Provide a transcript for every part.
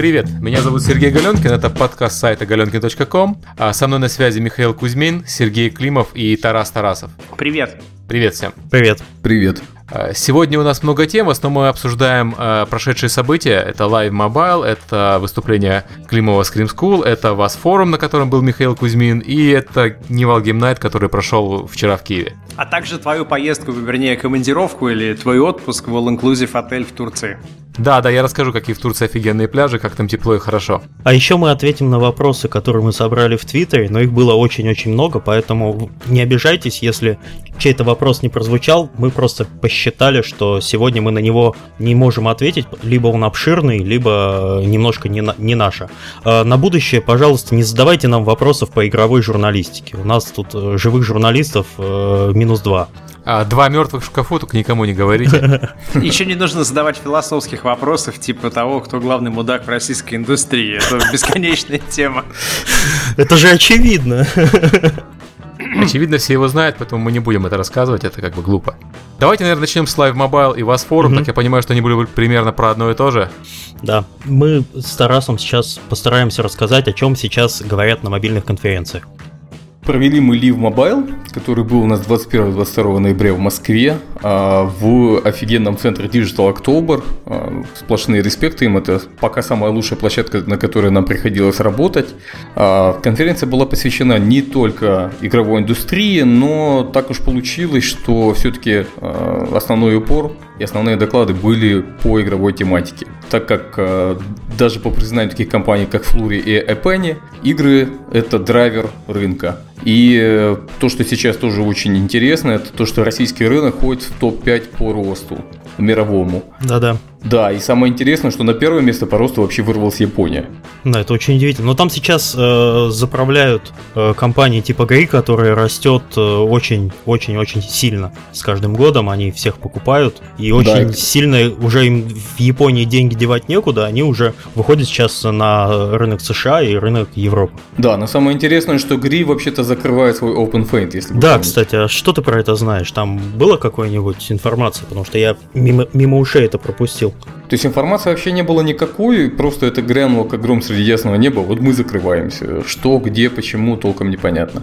Привет, меня зовут Сергей Галенкин, это подкаст сайта galenkin.com. А со мной на связи Михаил Кузьмин, Сергей Климов и Тарас Тарасов. Привет. Привет всем. Привет. Привет. А, сегодня у нас много тем, в основном мы обсуждаем э, прошедшие события. Это Live Mobile, это выступление Климова Scream School, это VAS форум, на котором был Михаил Кузьмин, и это Nival Game Night, который прошел вчера в Киеве. А также твою поездку, вернее, командировку или твой отпуск в All-Inclusive отель в Турции. Да, да, я расскажу, какие в Турции офигенные пляжи, как там тепло и хорошо. А еще мы ответим на вопросы, которые мы собрали в Твиттере, но их было очень-очень много, поэтому не обижайтесь, если чей-то вопрос не прозвучал. Мы просто посчитали, что сегодня мы на него не можем ответить, либо он обширный, либо немножко не, на, не наше. А на будущее, пожалуйста, не задавайте нам вопросов по игровой журналистике. У нас тут э, живых журналистов э, минус два. А, два мертвых в шкафу, только никому не говорите. Еще не нужно задавать философских вопросов, типа того, кто главный мудак в российской индустрии. Это бесконечная тема. Это же очевидно. Очевидно, все его знают, поэтому мы не будем это рассказывать, это как бы глупо. Давайте, наверное, начнем с Live Mobile и вас форум, так я понимаю, что они были примерно про одно и то же. Да, мы с Тарасом сейчас постараемся рассказать, о чем сейчас говорят на мобильных конференциях. Провели мы Live Mobile, который был у нас 21-22 ноября в Москве, а, в офигенном центре Digital October. А, сплошные респекты им, это пока самая лучшая площадка, на которой нам приходилось работать. А, конференция была посвящена не только игровой индустрии, но так уж получилось, что все-таки основной упор и основные доклады были по игровой тематике. Так как даже по признанию таких компаний, как Flurry и Epenny, игры – это драйвер рынка. И э, то, что сейчас тоже очень интересно, это то, что российский рынок ходит в топ-5 по росту мировому. Да-да. Да, и самое интересное, что на первое место по росту вообще вырвалась Япония. Да, это очень удивительно. Но там сейчас э, заправляют э, компании типа ГАИ, которая растет очень-очень-очень э, сильно. С каждым годом они всех покупают. И очень да. сильно уже им в Японии деньги девать некуда. Они уже выходят сейчас на рынок США и рынок Европы. Да, но самое интересное, что ГРИ вообще-то закрывает свой OpenFaint, если Да, помните. кстати, а что ты про это знаешь? Там была какая-нибудь информация? Потому что я мимо, мимо ушей это пропустил говорил. То есть информации вообще не было никакой, просто это грянуло как гром среди ясного неба, вот мы закрываемся. Что, где, почему, толком непонятно.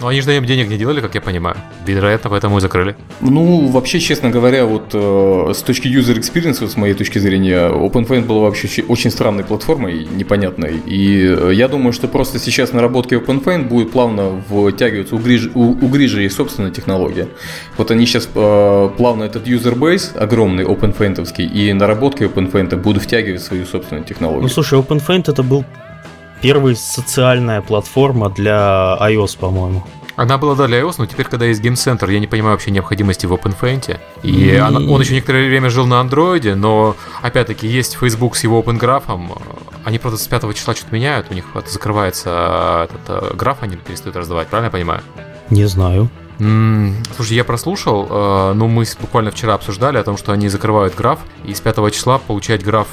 Ну, они же даем денег не делали, как я понимаю. Вероятно, поэтому и закрыли. Ну, вообще, честно говоря, вот э, с точки user experience, вот, с моей точки зрения, OpenFaint была вообще очень странной платформой, непонятной. И э, я думаю, что просто сейчас наработки OpenFaint будет плавно втягиваться. У Грижи, у, у Грижи есть собственная технология. Вот они сейчас э, плавно этот user base, огромный OpenFaint, и наработки OpenFaint будут втягивать свою собственную технологию. Ну, слушай, OpenFaint это был первая социальная платформа для iOS, по-моему. Она была да, для iOS, но теперь, когда есть Game Center, я не понимаю вообще необходимости в OpenFaint. И mm-hmm. она, он еще некоторое время жил на андроиде, но опять-таки есть Facebook с его Open Graph. Они, правда, с 5 числа что-то меняют, у них закрывается этот э, граф, они перестают раздавать, правильно я понимаю? Не знаю. Слушай, я прослушал, э, но мы буквально вчера обсуждали о том, что они закрывают граф, и с 5 числа получать граф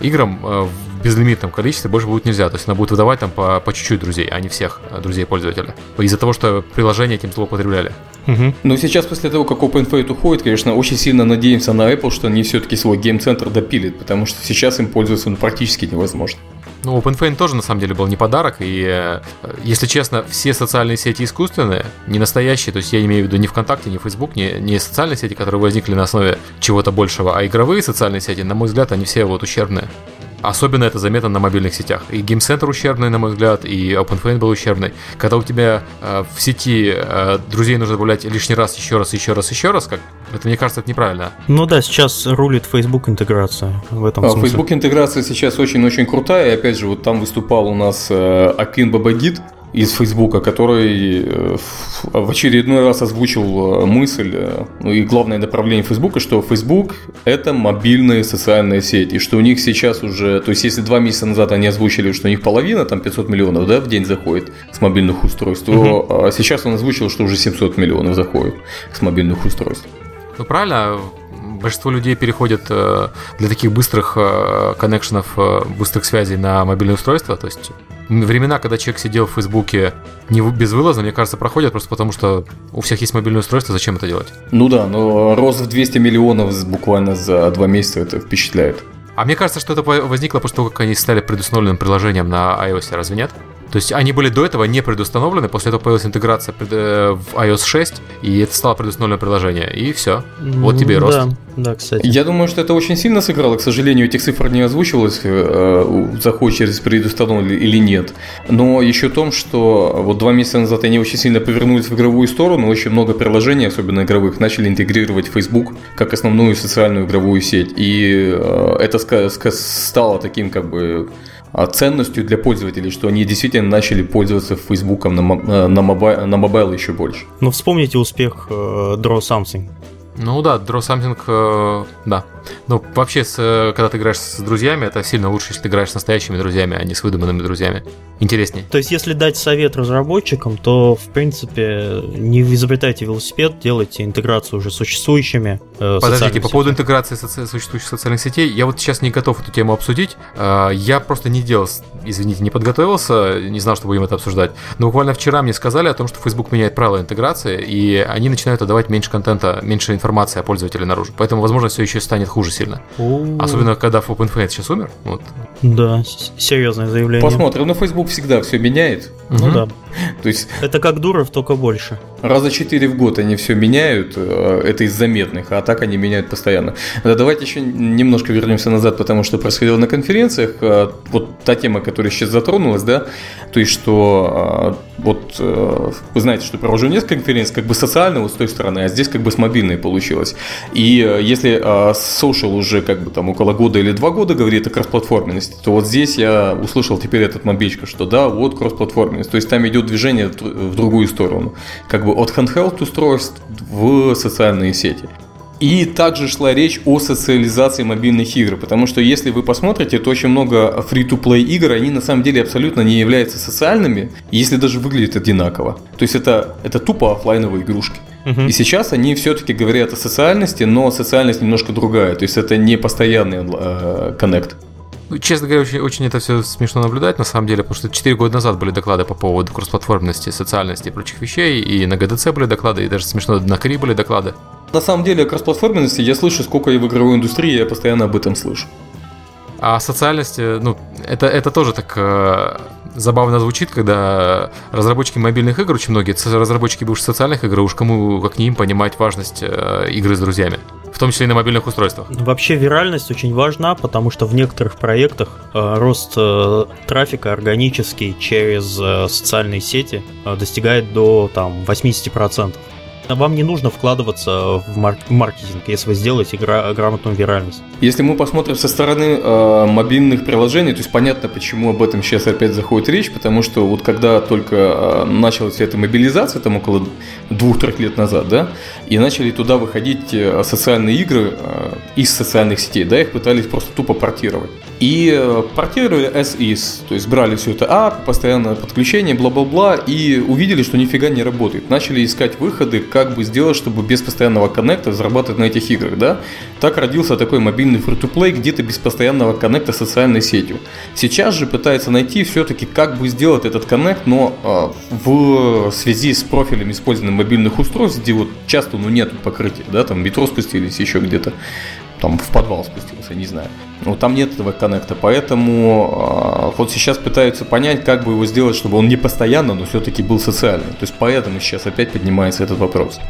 играм э, безлимитном количестве больше будет нельзя. То есть она будет выдавать там по, по чуть-чуть друзей, а не всех э, друзей пользователя. Из-за того, что приложение этим злоупотребляли. Угу. Но сейчас, после того, как OpenFate уходит, конечно, очень сильно надеемся на Apple, что они все-таки свой гейм-центр допилят, потому что сейчас им пользоваться ну, практически невозможно. Ну, OpenFaint тоже на самом деле был не подарок, и, э, если честно, все социальные сети искусственные, не настоящие, то есть я имею в виду не ВКонтакте, не Facebook, не, не социальные сети, которые возникли на основе чего-то большего, а игровые социальные сети, на мой взгляд, они все вот ущербные. Особенно это заметно на мобильных сетях. И Game Center ущербный, на мой взгляд, и OpenFaint был ущербный. Когда у тебя э, в сети э, друзей нужно добавлять лишний раз, еще раз, еще раз, еще раз, как это, мне кажется, это неправильно. Ну да, сейчас рулит Facebook интеграция в этом а, смысле. Facebook интеграция сейчас очень-очень крутая. И опять же, вот там выступал у нас э, Акин Бабагид, из Фейсбука, который э, в очередной раз озвучил э, мысль, э, ну и главное направление Фейсбука, что Facebook – это мобильные социальные сети, и что у них сейчас уже, то есть если два месяца назад они озвучили, что у них половина, там 500 миллионов да, в день заходит с мобильных устройств, то угу. сейчас он озвучил, что уже 700 миллионов заходит с мобильных устройств. Ну правильно, большинство людей переходят для таких быстрых коннекшенов, быстрых связей на мобильные устройства. То есть времена, когда человек сидел в Фейсбуке не безвылазно, мне кажется, проходят просто потому, что у всех есть мобильное устройство, зачем это делать? Ну да, но рост в 200 миллионов буквально за два месяца это впечатляет. А мне кажется, что это возникло после того, как они стали предустановленным приложением на iOS, разве нет? То есть они были до этого не предустановлены, после этого появилась интеграция э, в iOS 6, и это стало предустановленное приложение, и все. Вот тебе и рост. Да, да, кстати. Я думаю, что это очень сильно сыграло. К сожалению, этих цифр не озвучивалось, э, заход через предустановлен или нет. Но еще в том, что вот два месяца назад они очень сильно повернулись в игровую сторону, очень много приложений, особенно игровых, начали интегрировать Facebook как основную социальную игровую сеть. И э, это стало таким как бы ценностью для пользователей, что они действительно начали пользоваться Фейсбуком на, э, на, mobile, на mobile еще больше. Ну, вспомните успех э, Draw Something. Ну да, Draw Something, э, да. Ну, вообще, с, э, когда ты играешь с друзьями, это сильно лучше, если ты играешь с настоящими друзьями, а не с выдуманными друзьями. Интереснее. То есть, если дать совет разработчикам, то, в принципе, не изобретайте велосипед, делайте интеграцию уже существующими э, Подождите, по поводу интеграции соци- существующих социальных сетей, я вот сейчас не готов эту тему обсудить. Э, я просто не делал, извините, не подготовился, не знал, что будем это обсуждать. Но буквально вчера мне сказали о том, что Facebook меняет правила интеграции, и они начинают отдавать меньше контента, меньше информации о пользователе наружу. Поэтому, возможно, все еще станет хуже сильно. О-о-о. Особенно, когда OpenFace сейчас умер. Вот. Да, серьезное заявление. Посмотрим, но Facebook всегда все меняет. Ну да. То есть... Это как Дуров, только больше. Раза четыре в год они все меняют, э, это из заметных, а так они меняют постоянно. Да, давайте еще немножко вернемся назад, потому что происходило на конференциях. Э, вот та тема, которая сейчас затронулась, да, то есть что э, вот вы знаете, что провожу несколько конференций, как бы социально вот с той стороны, а здесь как бы с мобильной получилось. И если social уже как бы там около года или два года говорит о кроссплатформенности, то вот здесь я услышал теперь этот мобичка, что да, вот кроссплатформенность. То есть там идет движение в другую сторону. Как бы от handheld устройств в социальные сети. И также шла речь о социализации мобильных игр, потому что если вы посмотрите, то очень много free-to-play игр, они на самом деле абсолютно не являются социальными, если даже выглядят одинаково. То есть это, это тупо офлайновые игрушки. И сейчас они все-таки говорят о социальности, но социальность немножко другая. То есть это не постоянный э, коннект. Честно говоря, очень, очень это все смешно наблюдать, на самом деле, потому что 4 года назад были доклады по поводу кроссплатформенности, социальности и прочих вещей, и на ГДЦ были доклады, и даже смешно на Кри были доклады. На самом деле, о кроссплатформенности я слышу, сколько и в игровой индустрии, я постоянно об этом слышу. А социальности, ну, это, это тоже так э, забавно звучит, когда разработчики мобильных игр, очень многие разработчики бывших социальных игр, уж кому как не им понимать важность э, игры с друзьями в том числе и на мобильных устройствах. Вообще виральность очень важна, потому что в некоторых проектах э, рост э, трафика органический через э, социальные сети достигает до там 80%. Вам не нужно вкладываться в маркетинг, если вы сделаете гра- грамотную виральность. Если мы посмотрим со стороны э, мобильных приложений, то есть понятно, почему об этом сейчас опять заходит речь, потому что вот когда только э, началась эта мобилизация, там около двух-трех лет назад, да, и начали туда выходить э, социальные игры э, из социальных сетей, да, их пытались просто тупо портировать. И э, портировали as is, то есть брали все это ап, постоянное подключение, бла-бла-бла, и увидели, что нифига не работает. Начали искать выходы, как бы сделать, чтобы без постоянного коннекта зарабатывать на этих играх, да. Так родился такой мобильный free-to-play где-то без постоянного коннекта с социальной сетью. Сейчас же пытается найти все-таки, как бы сделать этот коннект, но в связи с профилем использования мобильных устройств, где вот часто ну, нет покрытия, да, там метро спустились еще где-то, там в подвал спустился, не знаю. Ну, там нет этого коннекта, поэтому э, вот сейчас пытаются понять, как бы его сделать, чтобы он не постоянно, но все-таки был социальный. То есть поэтому сейчас опять поднимается этот вопрос.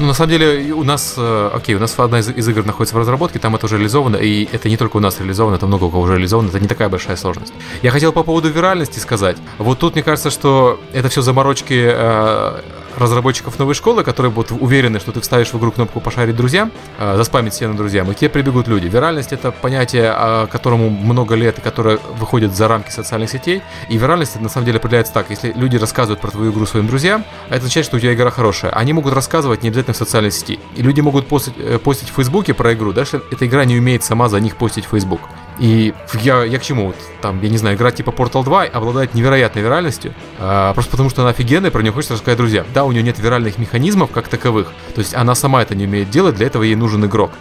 Ну, на самом деле, у нас, э, окей, у нас одна из, из игр находится в разработке, там это уже реализовано, и это не только у нас реализовано, это много у кого уже реализовано, это не такая большая сложность. Я хотел по поводу виральности сказать. Вот тут, мне кажется, что это все заморочки э, разработчиков новой школы, которые будут уверены, что ты вставишь в игру кнопку «Пошарить друзьям», э, заспамить всем друзьям, и к тебе прибегут люди. Виральность — это понятие, э, которому много лет, и которое выходит за рамки социальных сетей, и виральность на самом деле определяется так. Если люди рассказывают про твою игру своим друзьям, это означает, что у тебя игра хорошая. Они могут рассказывать не обязательно в социальной сети. И люди могут постить, э, постить в Фейсбуке про игру, даже эта игра не умеет сама за них постить в Facebook. И я, я к чему? Вот, там, я не знаю, игра типа Portal 2 обладает невероятной виральностью, а, просто потому что она офигенная, про нее хочется рассказать друзьям. Да, у нее нет виральных механизмов как таковых, то есть она сама это не умеет делать, для этого ей нужен игрок.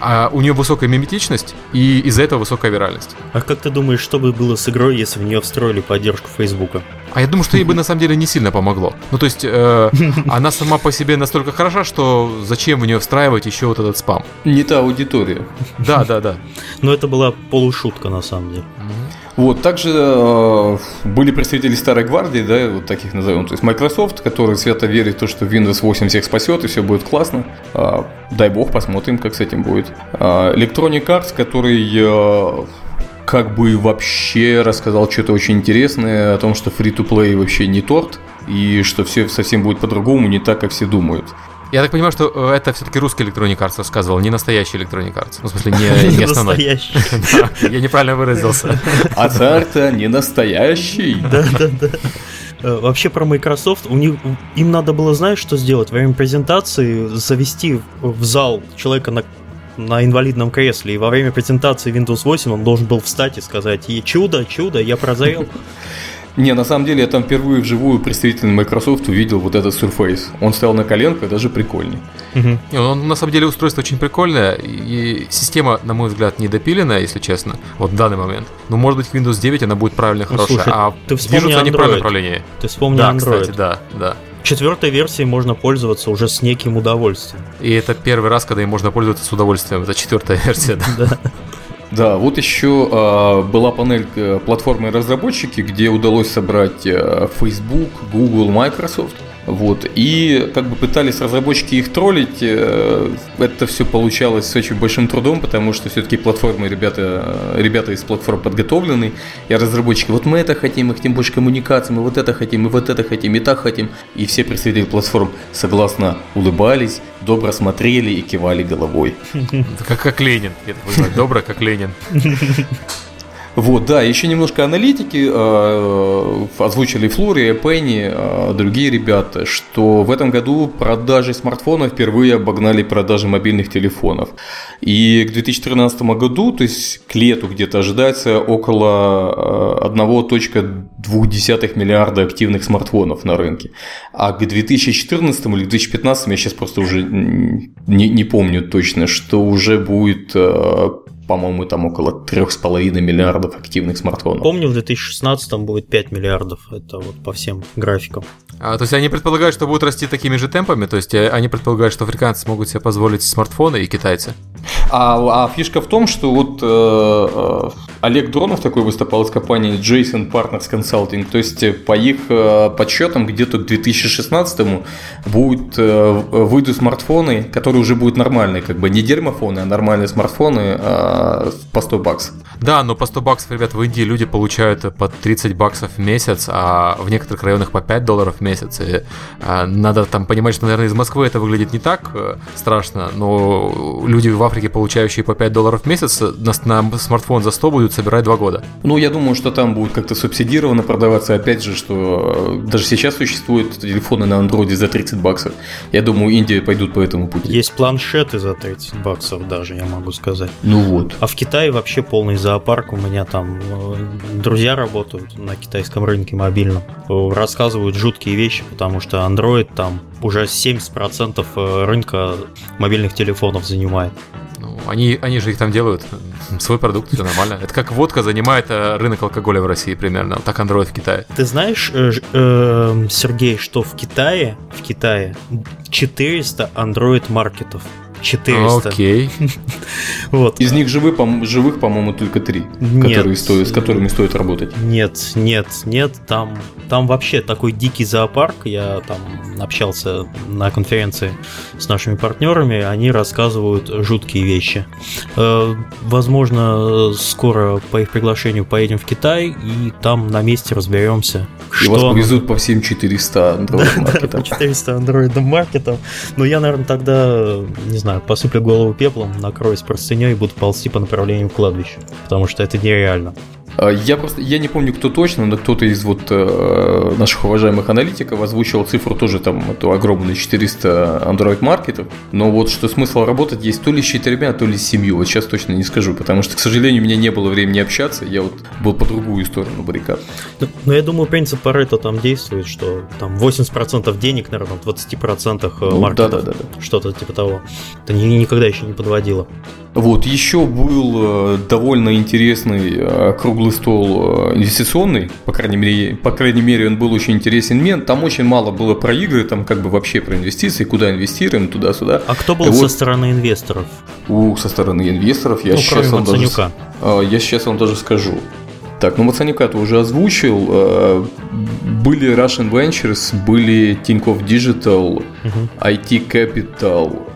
А у нее высокая миметичность и из-за этого высокая виральность. А как ты думаешь, что бы было с игрой, если в нее встроили поддержку Фейсбука? А я думаю, что ей бы на самом деле не сильно помогло. Ну, то есть, э, она сама по себе настолько хороша, что зачем в нее встраивать еще вот этот спам? Не та аудитория. Да, да, да. Но это была полушутка на самом деле. Вот, также э, были представители старой гвардии, да, вот таких назовем, то есть Microsoft, который свято верит в то, что Windows 8 всех спасет и все будет классно. Э, дай бог, посмотрим, как с этим будет. Э, Electronic Arts, который э, как бы вообще рассказал что-то очень интересное о том, что free-to-play вообще не торт, и что все совсем будет по-другому, не так, как все думают. Я так понимаю, что э, это все-таки русский Electronic Arts рассказывал, не настоящий Electronic Arts. Ну, в смысле, не, не основной. Настоящий. Я неправильно выразился. А царь-то не настоящий. Да, да, да. Э, Вообще про Microsoft, у них, им надо было, знаешь, что сделать? Во время презентации завести в зал человека на, на инвалидном кресле, и во время презентации Windows 8 он должен был встать и сказать «И чудо, чудо, я прозрел». Не, на самом деле я там впервые вживую представитель Microsoft увидел вот этот Surface. Он стоял на коленках, даже прикольней. Мгм. Не, он, на самом деле устройство очень прикольное, и система, на мой взгляд, недопиленная, если честно, вот в данный момент. Но может быть в Windows 9 она будет правильно Ну, хорошая, слушай, а ты вспомни движутся они в правильном Android. направлении. Ты вспомни Да, Android. кстати, да, да. Четвертой версией можно пользоваться уже с неким удовольствием. И это первый раз, когда им можно пользоваться с удовольствием. Это четвертая версия, да. Да. Да, вот еще а, была панель э, платформы разработчики, где удалось собрать э, Facebook, Google, Microsoft. Вот. И как бы пытались разработчики их троллить. э, Это все получалось с очень большим трудом, потому что все-таки платформы, ребята, э, ребята из платформ подготовлены. И разработчики, вот мы это хотим, мы хотим больше коммуникации, мы вот это хотим, мы вот это хотим, и так хотим. И все представители платформ согласно улыбались, добро смотрели и кивали головой. Как, как Ленин, я так добро, как Ленин. Вот, да, еще немножко аналитики э, озвучили Флори, Пенни, э, другие ребята, что в этом году продажи смартфонов впервые обогнали продажи мобильных телефонов. И к 2013 году, то есть к лету где-то ожидается около э, 1.2 миллиарда активных смартфонов на рынке. А к 2014 или 2015, я сейчас просто уже не, не помню точно, что уже будет э, по-моему, там около 3,5 миллиардов активных смартфонов. Помню, в 2016 будет 5 миллиардов. Это вот по всем графикам. А, то есть они предполагают, что будут расти такими же темпами, то есть э, они предполагают, что африканцы смогут себе позволить смартфоны и китайцы. А, а фишка в том, что вот э, э, Олег Дронов такой выступал из компании Jason Partners Consulting, то есть э, по их э, подсчетам где-то к 2016 будет, э, выйдут смартфоны, которые уже будут нормальные, как бы не дерьмофоны, а нормальные смартфоны э, по 100 баксов. Да, но по 100 баксов, ребят, в Индии люди получают по 30 баксов в месяц, а в некоторых районах по 5 долларов в месяц. И, а, надо там понимать, что, наверное, из Москвы это выглядит не так э, страшно, но люди в Африке, получающие по 5 долларов в месяц, на, на смартфон за 100 будут собирать 2 года. Ну, я думаю, что там будет как-то субсидированно продаваться. Опять же, что э, даже сейчас существуют телефоны на андроиде за 30 баксов. Я думаю, Индия пойдут по этому пути. Есть планшеты за 30 баксов даже, я могу сказать. Ну вот. А в Китае вообще полный зоопарк. У меня там э, друзья работают на китайском рынке мобильном. Рассказывают жуткие вещи, потому что Android там уже 70% э, рынка мобильных телефонов занимает. Ну, они, они же их там делают, свой продукт, все нормально. Это как водка занимает э, рынок алкоголя в России примерно, так Android в Китае. Ты знаешь, э, Сергей, что в Китае, в Китае 400 Android маркетов. 400. Окей. Вот. Из них живы, по- живых, по-моему, только три, Нет. которые стоят, с которыми стоит работать. Нет, нет, нет, там, там вообще такой дикий зоопарк. Я там общался на конференции с нашими партнерами, они рассказывают жуткие вещи. Э, Возможно, скоро по их приглашению поедем в Китай и там на месте разберемся, И вас что повезут по всем 400 андроид-маркетам. 400 андроидом маркетом. Но я, наверное, тогда, не знаю, посыплю голову пеплом, накроюсь простыней и буду ползти по направлению к кладбищу. Потому что это нереально. А, Я просто, я не помню, кто точно, но кто-то из вот э, наших уважаемых аналитиков озвучивал цифру тоже там, эту огромную 400 Android-маркетов. Но вот что смысл работать есть то ли с четырьмя, то ли с семью. Вот сейчас точно не скажу, потому что, к сожалению, у меня не было времени общаться. Я вот был по другую сторону баррикад. Ну, Но я думаю, принцип Парето там действует, что там 80% денег, наверное, в 20% Ну, маркетов. да-да-да. Что-то типа того. Это ни- никогда еще не подводило. Вот, еще был э, довольно интересный э, круглый стол э, инвестиционный, по крайней мере, по крайней мере, он был очень интересен мне. Там очень мало было про игры, там как бы вообще про инвестиции, куда инвестируем, туда-сюда. А кто был и со вот, стороны инвесторов? У, со стороны инвесторов я ну, сейчас вам даже, я сейчас вам даже скажу. Так, ну Мацанюка ты уже озвучил. Э, были Russian Ventures, были Tinkoff Digital, uh-huh. IT Capital,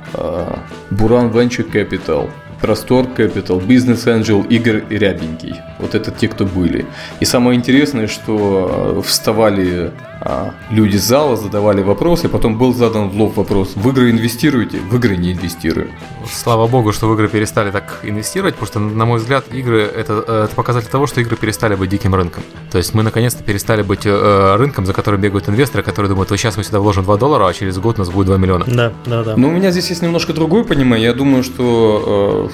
Buran Venture Capital – Простор Capital, Business Angel, Игорь Рябенький. Вот это те, кто были. И самое интересное, что э, вставали люди с зала, задавали вопросы, потом был задан в лоб вопрос, в игры инвестируете? В игры не инвестируем. Слава богу, что в игры перестали так инвестировать, потому что, на мой взгляд, игры это, э, это показатель того, что игры перестали быть диким рынком. То есть мы наконец-то перестали быть э, рынком, за которым бегают инвесторы, которые думают, вот сейчас мы сюда вложим 2 доллара, а через год у нас будет 2 миллиона. Да, да, да. Но у меня здесь есть немножко другое понимание. Я думаю, что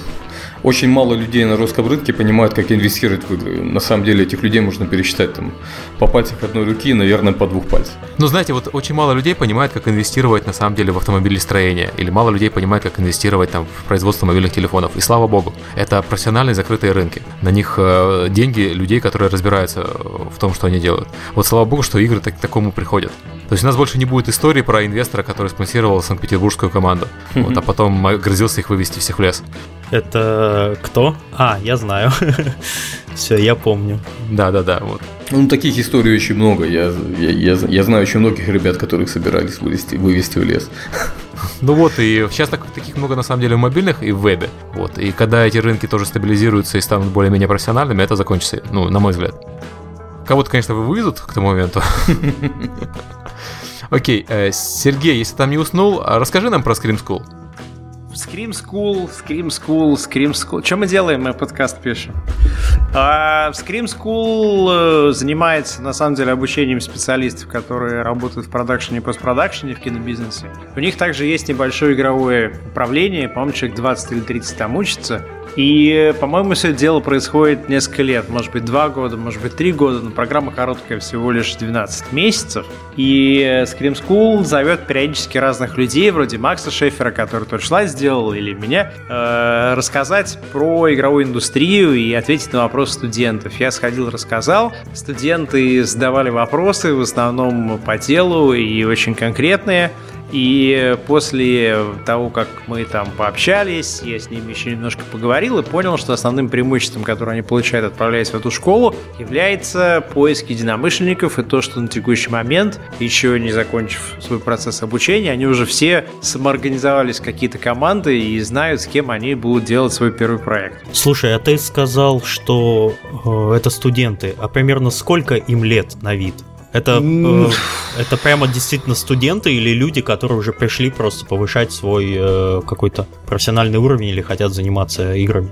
очень мало людей на русском рынке понимают, как инвестировать в игры. На самом деле этих людей можно пересчитать там по пальцам одной руки наверное, по двух пальцев. Ну, знаете, вот очень мало людей понимает, как инвестировать на самом деле в автомобилестроение. Или мало людей понимает, как инвестировать там в производство мобильных телефонов. И слава богу, это профессиональные закрытые рынки. На них э, деньги людей, которые разбираются в том, что они делают. Вот слава богу, что игры так, к такому приходят. То есть у нас больше не будет истории про инвестора, который спонсировал Санкт-Петербургскую команду, вот, а потом грозился их вывести всех в лес. Это кто? А, я знаю. Все, я помню. Да, да, да, вот. Ну, таких историй очень много. Я, я, я, я знаю очень многих ребят, которых собирались вывести, вывести в лес. Ну вот, и сейчас так, таких много на самом деле в мобильных и в вебе. Вот. И когда эти рынки тоже стабилизируются и станут более-менее профессиональными, это закончится, ну, на мой взгляд. Кого-то, конечно, выведут к тому моменту. Окей, э, Сергей, если там не уснул, а расскажи нам про Scream School. Scream School, Scream School, Scream School. Что мы делаем? Мы подкаст пишем. А, Scream School э, занимается, на самом деле, обучением специалистов, которые работают в продакшене и постпродакшене в кинобизнесе. У них также есть небольшое игровое управление, по-моему, человек 20 или 30 там учится. И, по-моему, все это дело происходит несколько лет, может быть, два года, может быть, три года, но программа короткая, всего лишь 12 месяцев. И Scream School зовет периодически разных людей, вроде Макса Шефера, который тот шлайд сделал, или меня, э, рассказать про игровую индустрию и ответить на вопросы студентов. Я сходил, рассказал. Студенты задавали вопросы, в основном по телу и очень конкретные. И после того, как мы там пообщались, я с ними еще немножко поговорил и понял, что основным преимуществом, которое они получают, отправляясь в эту школу, является поиск единомышленников и то, что на текущий момент, еще не закончив свой процесс обучения, они уже все самоорганизовались в какие-то команды и знают, с кем они будут делать свой первый проект. Слушай, а ты сказал, что э, это студенты, а примерно сколько им лет на вид? Это, э, это прямо действительно студенты или люди, которые уже пришли просто повышать свой э, какой-то профессиональный уровень или хотят заниматься играми?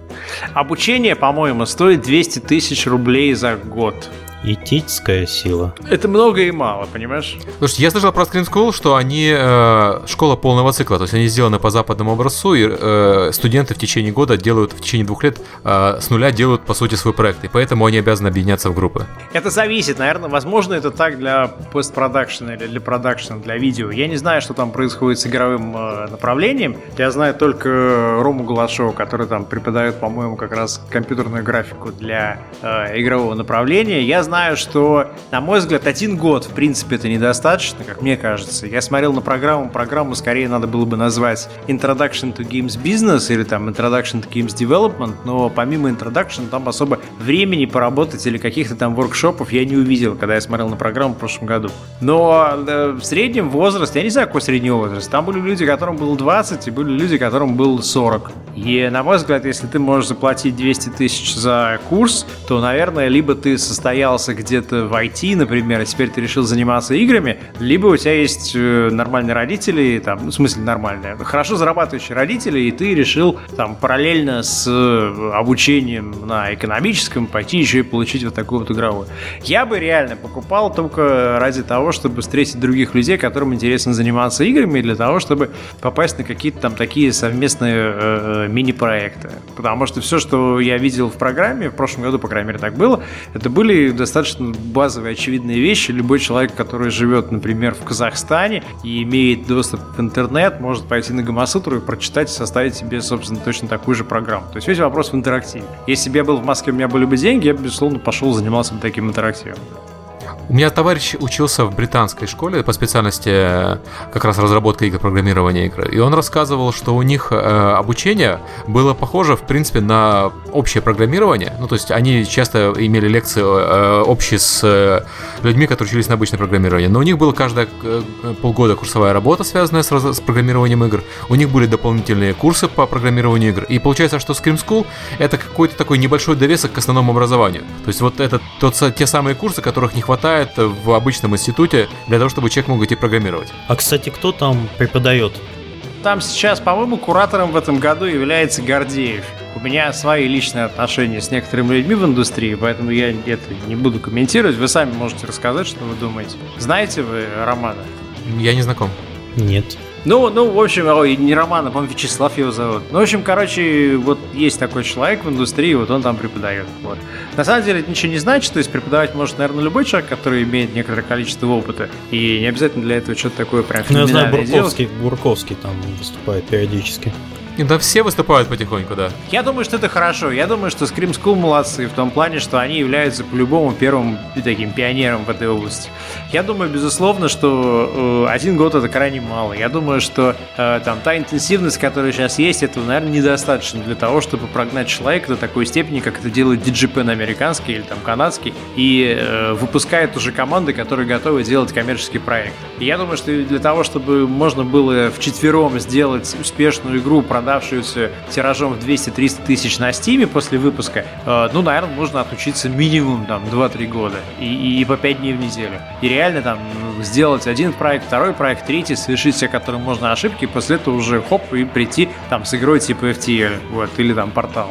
Обучение, по-моему, стоит 200 тысяч рублей за год. Этическая сила. Это много и мало, понимаешь? Слушайте, я слышал про Screen School, что они э, школа полного цикла, то есть они сделаны по западному образцу, и э, студенты в течение года делают, в течение двух лет э, с нуля делают, по сути, свой проект, и поэтому они обязаны объединяться в группы. Это зависит, наверное, возможно, это так для постпродакшена или для продакшена, для видео. Я не знаю, что там происходит с игровым э, направлением. Я знаю только Рому Гулашова, который там преподает, по-моему, как раз компьютерную графику для э, игрового направления. Я знаю, что, на мой взгляд, один год, в принципе, это недостаточно, как мне кажется. Я смотрел на программу, программу скорее надо было бы назвать Introduction to Games Business или там Introduction to Games Development, но помимо Introduction там особо времени поработать или каких-то там воркшопов я не увидел, когда я смотрел на программу в прошлом году. Но э, в среднем возраст, я не знаю, какой средний возраст, там были люди, которым было 20, и были люди, которым было 40. И, на мой взгляд, если ты можешь заплатить 200 тысяч за курс, то, наверное, либо ты состоял занимался где-то в IT, например, и теперь ты решил заниматься играми, либо у тебя есть э, нормальные родители, там, ну, в смысле нормальные, хорошо зарабатывающие родители, и ты решил там параллельно с э, обучением на экономическом пойти еще и получить вот такую вот игровую. Я бы реально покупал только ради того, чтобы встретить других людей, которым интересно заниматься играми, для того, чтобы попасть на какие-то там такие совместные э, э мини-проекты. Потому что все, что я видел в программе, в прошлом году, по крайней мере, так было, это были достаточно базовые, очевидные вещи. Любой человек, который живет, например, в Казахстане и имеет доступ в интернет, может пойти на Гамасутру и прочитать составить себе, собственно, точно такую же программу. То есть весь вопрос в интерактиве. Если бы я был в Москве, у меня были бы деньги, я бы, безусловно, пошел заниматься бы таким интерактивом. У меня товарищ учился в британской школе по специальности э, как раз разработка игр, программирования игр. И он рассказывал, что у них э, обучение было похоже, в принципе, на общее программирование. Ну, то есть они часто имели лекции э, общие с людьми, которые учились на обычное программирование. Но у них было каждые полгода курсовая работа, связанная с, с программированием игр. У них были дополнительные курсы по программированию игр. И получается, что Scream School это какой-то такой небольшой довесок к основному образованию. То есть вот это тот, те самые курсы, которых не хватает хватает в обычном институте для того, чтобы человек мог идти программировать. А, кстати, кто там преподает? Там сейчас, по-моему, куратором в этом году является Гордеев. У меня свои личные отношения с некоторыми людьми в индустрии, поэтому я это не буду комментировать. Вы сами можете рассказать, что вы думаете. Знаете вы Романа? Я не знаком. Нет. Ну, ну, в общем, ой, не Роман, а, по-моему, Вячеслав его зовут. Ну, в общем, короче, вот есть такой человек в индустрии, вот он там преподает. Вот. На самом деле это ничего не значит, то есть преподавать может, наверное, любой человек, который имеет некоторое количество опыта. И не обязательно для этого что-то такое прям Ну, я знаю, Бурковский, Бурковский там выступает периодически. Да, все выступают потихоньку, да. Я думаю, что это хорошо. Я думаю, что Scream School молодцы в том плане, что они являются по-любому первым таким пионером в этой области. Я думаю, безусловно, что э, один год это крайне мало. Я думаю, что э, там та интенсивность, которая сейчас есть, этого, наверное, недостаточно для того, чтобы прогнать человека до такой степени, как это делает DigiPen американский или там канадский, и э, выпускает уже команды, которые готовы делать коммерческий проект. И я думаю, что для того, чтобы можно было в четвером сделать успешную игру, продать продавшуюся тиражом в 200-300 тысяч на Стиме после выпуска, э, ну, наверное, нужно отучиться минимум там 2-3 года и, и по 5 дней в неделю. И реально там сделать один проект, второй проект, третий, совершить все, которым можно ошибки, после этого уже хоп и прийти там с игрой типа FTL, вот, или там портал.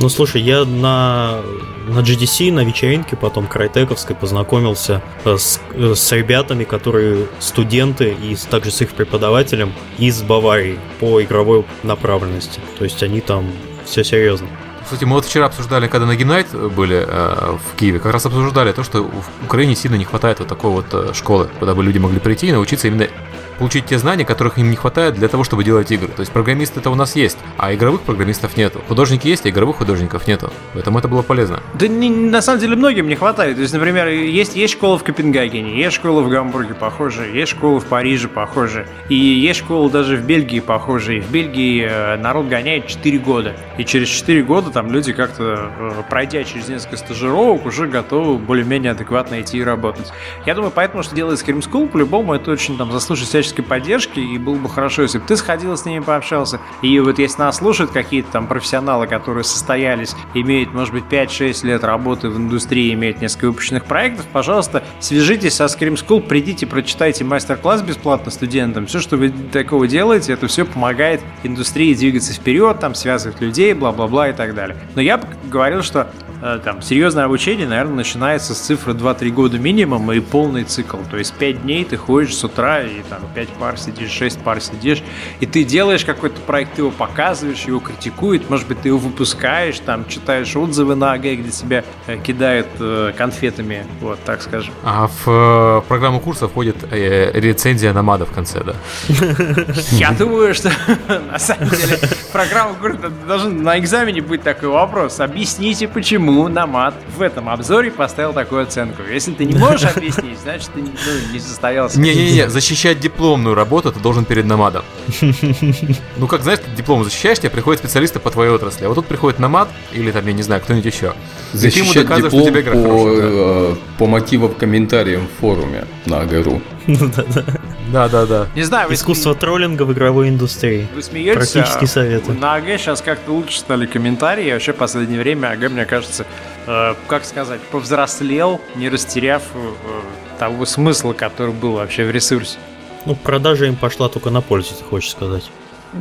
Ну, слушай, я на, на GDC, на вечеринке, потом крайтековской, познакомился э, с, э, с ребятами, которые студенты и также с их преподавателем из Баварии по игровой направленности. То есть они там все серьезно. Кстати, мы вот вчера обсуждали, когда на Генайт были э, в Киеве, как раз обсуждали то, что в Украине сильно не хватает вот такой вот э, школы, куда бы люди могли прийти и научиться именно получить те знания, которых им не хватает для того, чтобы делать игры. То есть программисты это у нас есть, а игровых программистов нету. Художники есть, а игровых художников нету. Поэтому это было полезно. Да не, на самом деле многим не хватает. То есть, например, есть, есть школа в Копенгагене, есть школа в Гамбурге похожая, есть школа в Париже похожая, и есть школа даже в Бельгии похожая. И в Бельгии э, народ гоняет 4 года. И через 4 года там люди как-то, э, пройдя через несколько стажировок, уже готовы более-менее адекватно идти и работать. Я думаю, поэтому, что делает Scream School, по-любому это очень там заслуживает всяческой поддержки, и было бы хорошо, если бы ты сходил с ними пообщался. И вот если нас слушают какие-то там профессионалы, которые состоялись, имеют, может быть, 5-6 лет работы в индустрии, имеют несколько выпущенных проектов, пожалуйста, свяжитесь со Scream School, придите, прочитайте мастер-класс бесплатно студентам. Все, что вы такого делаете, это все помогает индустрии двигаться вперед, там, связывать людей, бла-бла-бла и так далее. Но я говорил, что Э, там, серьезное обучение, наверное, начинается с цифры 2-3 года минимум и полный цикл. То есть 5 дней ты ходишь с утра и там 5 пар сидишь, 6 пар сидишь, и ты делаешь какой-то проект, ты его показываешь, его критикуют, может быть, ты его выпускаешь, там, читаешь отзывы на АГ, где тебя э, кидают э, конфетами, вот, так скажем. А в программу курса входит рецензия намада в конце, да? Я думаю, что на самом деле программа курса должен на экзамене быть такой вопрос. Объясните, почему Намат в этом обзоре поставил такую оценку. Если ты не можешь объяснить, значит ты ну, не состоялся. Не-не-не, защищать дипломную работу ты должен перед Намадом. Ну как, знаешь, ты диплом защищаешь, тебе приходят специалисты по твоей отрасли. А вот тут приходит Намад или там, я не знаю, кто-нибудь еще. Защищать диплом что тебе по, э, по мотивам комментариям в форуме на АГРУ. Да, да, да. Не знаю, Искусство сме... троллинга в игровой индустрии. Вы смеетесь? Практически а советы. На АГ сейчас как-то лучше стали комментарии. Вообще в последнее время АГ, мне кажется, э, как сказать, повзрослел, не растеряв э, того смысла, который был вообще в ресурсе. Ну, продажа им пошла только на пользу, ты хочешь сказать.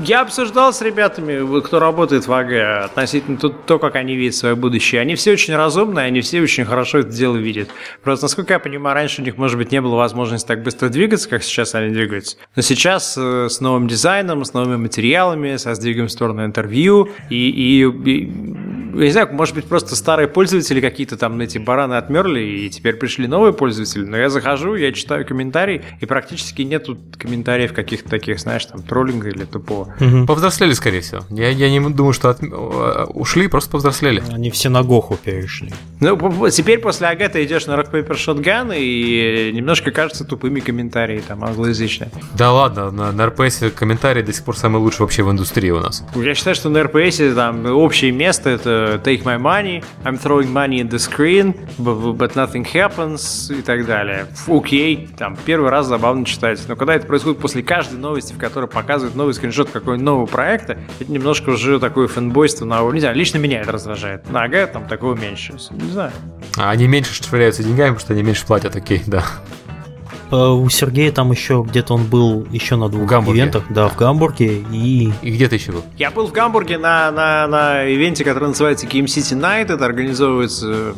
Я обсуждал с ребятами, кто работает в АГ, относительно то, как они видят свое будущее. Они все очень разумные, они все очень хорошо это дело видят. Просто, насколько я понимаю, раньше у них, может быть, не было возможности так быстро двигаться, как сейчас они двигаются. Но сейчас э, с новым дизайном, с новыми материалами, со сдвигом в сторону интервью и, и, и я не знаю, может быть, просто старые пользователи какие-то там эти бараны отмерли, и теперь пришли новые пользователи, но я захожу, я читаю комментарии, и практически нету комментариев каких-то таких, знаешь, там, троллинга или тупого. Угу. Повзрослели, скорее всего. Я, я не думаю, что от... Э, ушли, просто повзрослели. Они все на Гоху перешли. Ну, теперь после АГ ты идешь на Rock Paper Shotgun, и немножко кажется тупыми комментарии там англоязычные. Да ладно, на, на РПС комментарии до сих пор самые лучшие вообще в индустрии у нас. Я считаю, что на РПС там общее место это take my money, I'm throwing money in the screen, but nothing happens и так далее. Окей, там первый раз забавно читать. Но когда это происходит после каждой новости, в которой показывают новый скриншот какого-нибудь нового проекта, это немножко уже такое фэнбойство на не знаю, лично меня это раздражает. АГ там такого меньше. Не знаю. А они меньше швыряются деньгами, потому что они меньше платят, окей, да. Э, у Сергея там еще где-то он был еще на двух в ивентах, да, в Гамбурге и... И где ты еще был? Я был в Гамбурге на, на, на ивенте, который называется Game City Night. Это организовывается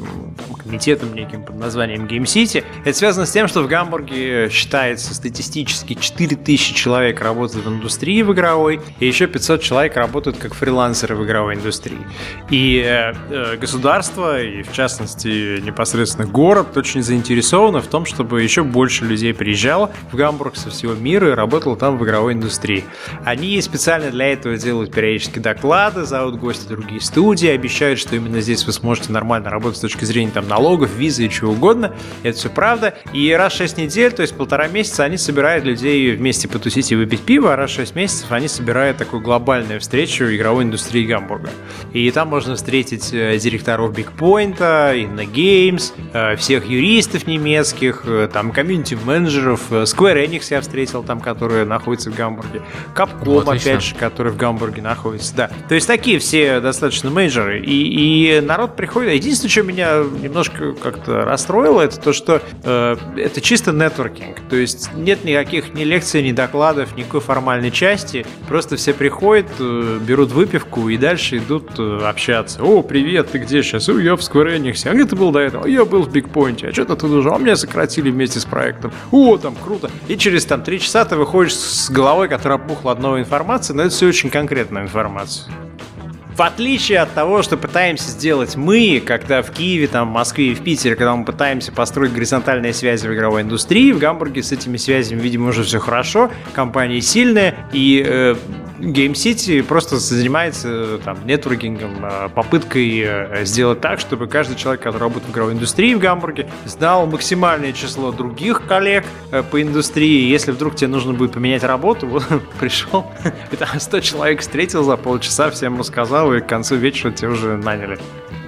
комитетом неким под названием Game City. Это связано с тем, что в Гамбурге считается статистически 4000 человек работают в индустрии в игровой, и еще 500 человек работают как фрилансеры в игровой индустрии. И э, э, государство, и в частности непосредственно город, очень заинтересовано в том, чтобы еще больше людей людей приезжало в Гамбург со всего мира и работало там в игровой индустрии. Они специально для этого делают периодически доклады, зовут гости другие студии, обещают, что именно здесь вы сможете нормально работать с точки зрения там налогов, визы и чего угодно. Это все правда. И раз в 6 недель, то есть полтора месяца, они собирают людей вместе потусить и выпить пиво, а раз в 6 месяцев они собирают такую глобальную встречу игровой индустрии Гамбурга. И там можно встретить э, директоров Bigpoint, Inna Games, всех юристов немецких, э, там комьюнити менеджеров. Э, Square Enix я встретил там, которые находятся в Гамбурге. Capcom, ну, опять же, который в Гамбурге находится. Да. То есть такие все достаточно менеджеры. И, и народ приходит. Единственное, что меня немножко как-то расстроило, это то, что э, это чисто нетворкинг. То есть нет никаких ни лекций, ни докладов, никакой формальной части. Просто все приходят, э, берут выпивку и дальше идут э, общаться. О, привет, ты где сейчас? О, я в Square Enix. А где ты был до этого? Я был в Бигпоинте. А что ты тут уже? А меня сократили вместе с проектом о, там круто. И через там три часа ты выходишь с головой, которая опухла от новой информации, но это все очень конкретная информация. В отличие от того, что пытаемся сделать мы, когда в Киеве, там, в Москве и в Питере, когда мы пытаемся построить горизонтальные связи в игровой индустрии, в Гамбурге с этими связями, видимо, уже все хорошо, компания сильная, и э, Game City просто занимается там нетворкингом, а, попыткой э, сделать так, чтобы каждый человек, который работает в игровой индустрии в Гамбурге, знал максимальное число других коллег э, по индустрии. Если вдруг тебе нужно будет поменять работу, вот пришел, и там 100 человек встретил за полчаса, всем рассказал, и к концу вечера тебя уже наняли.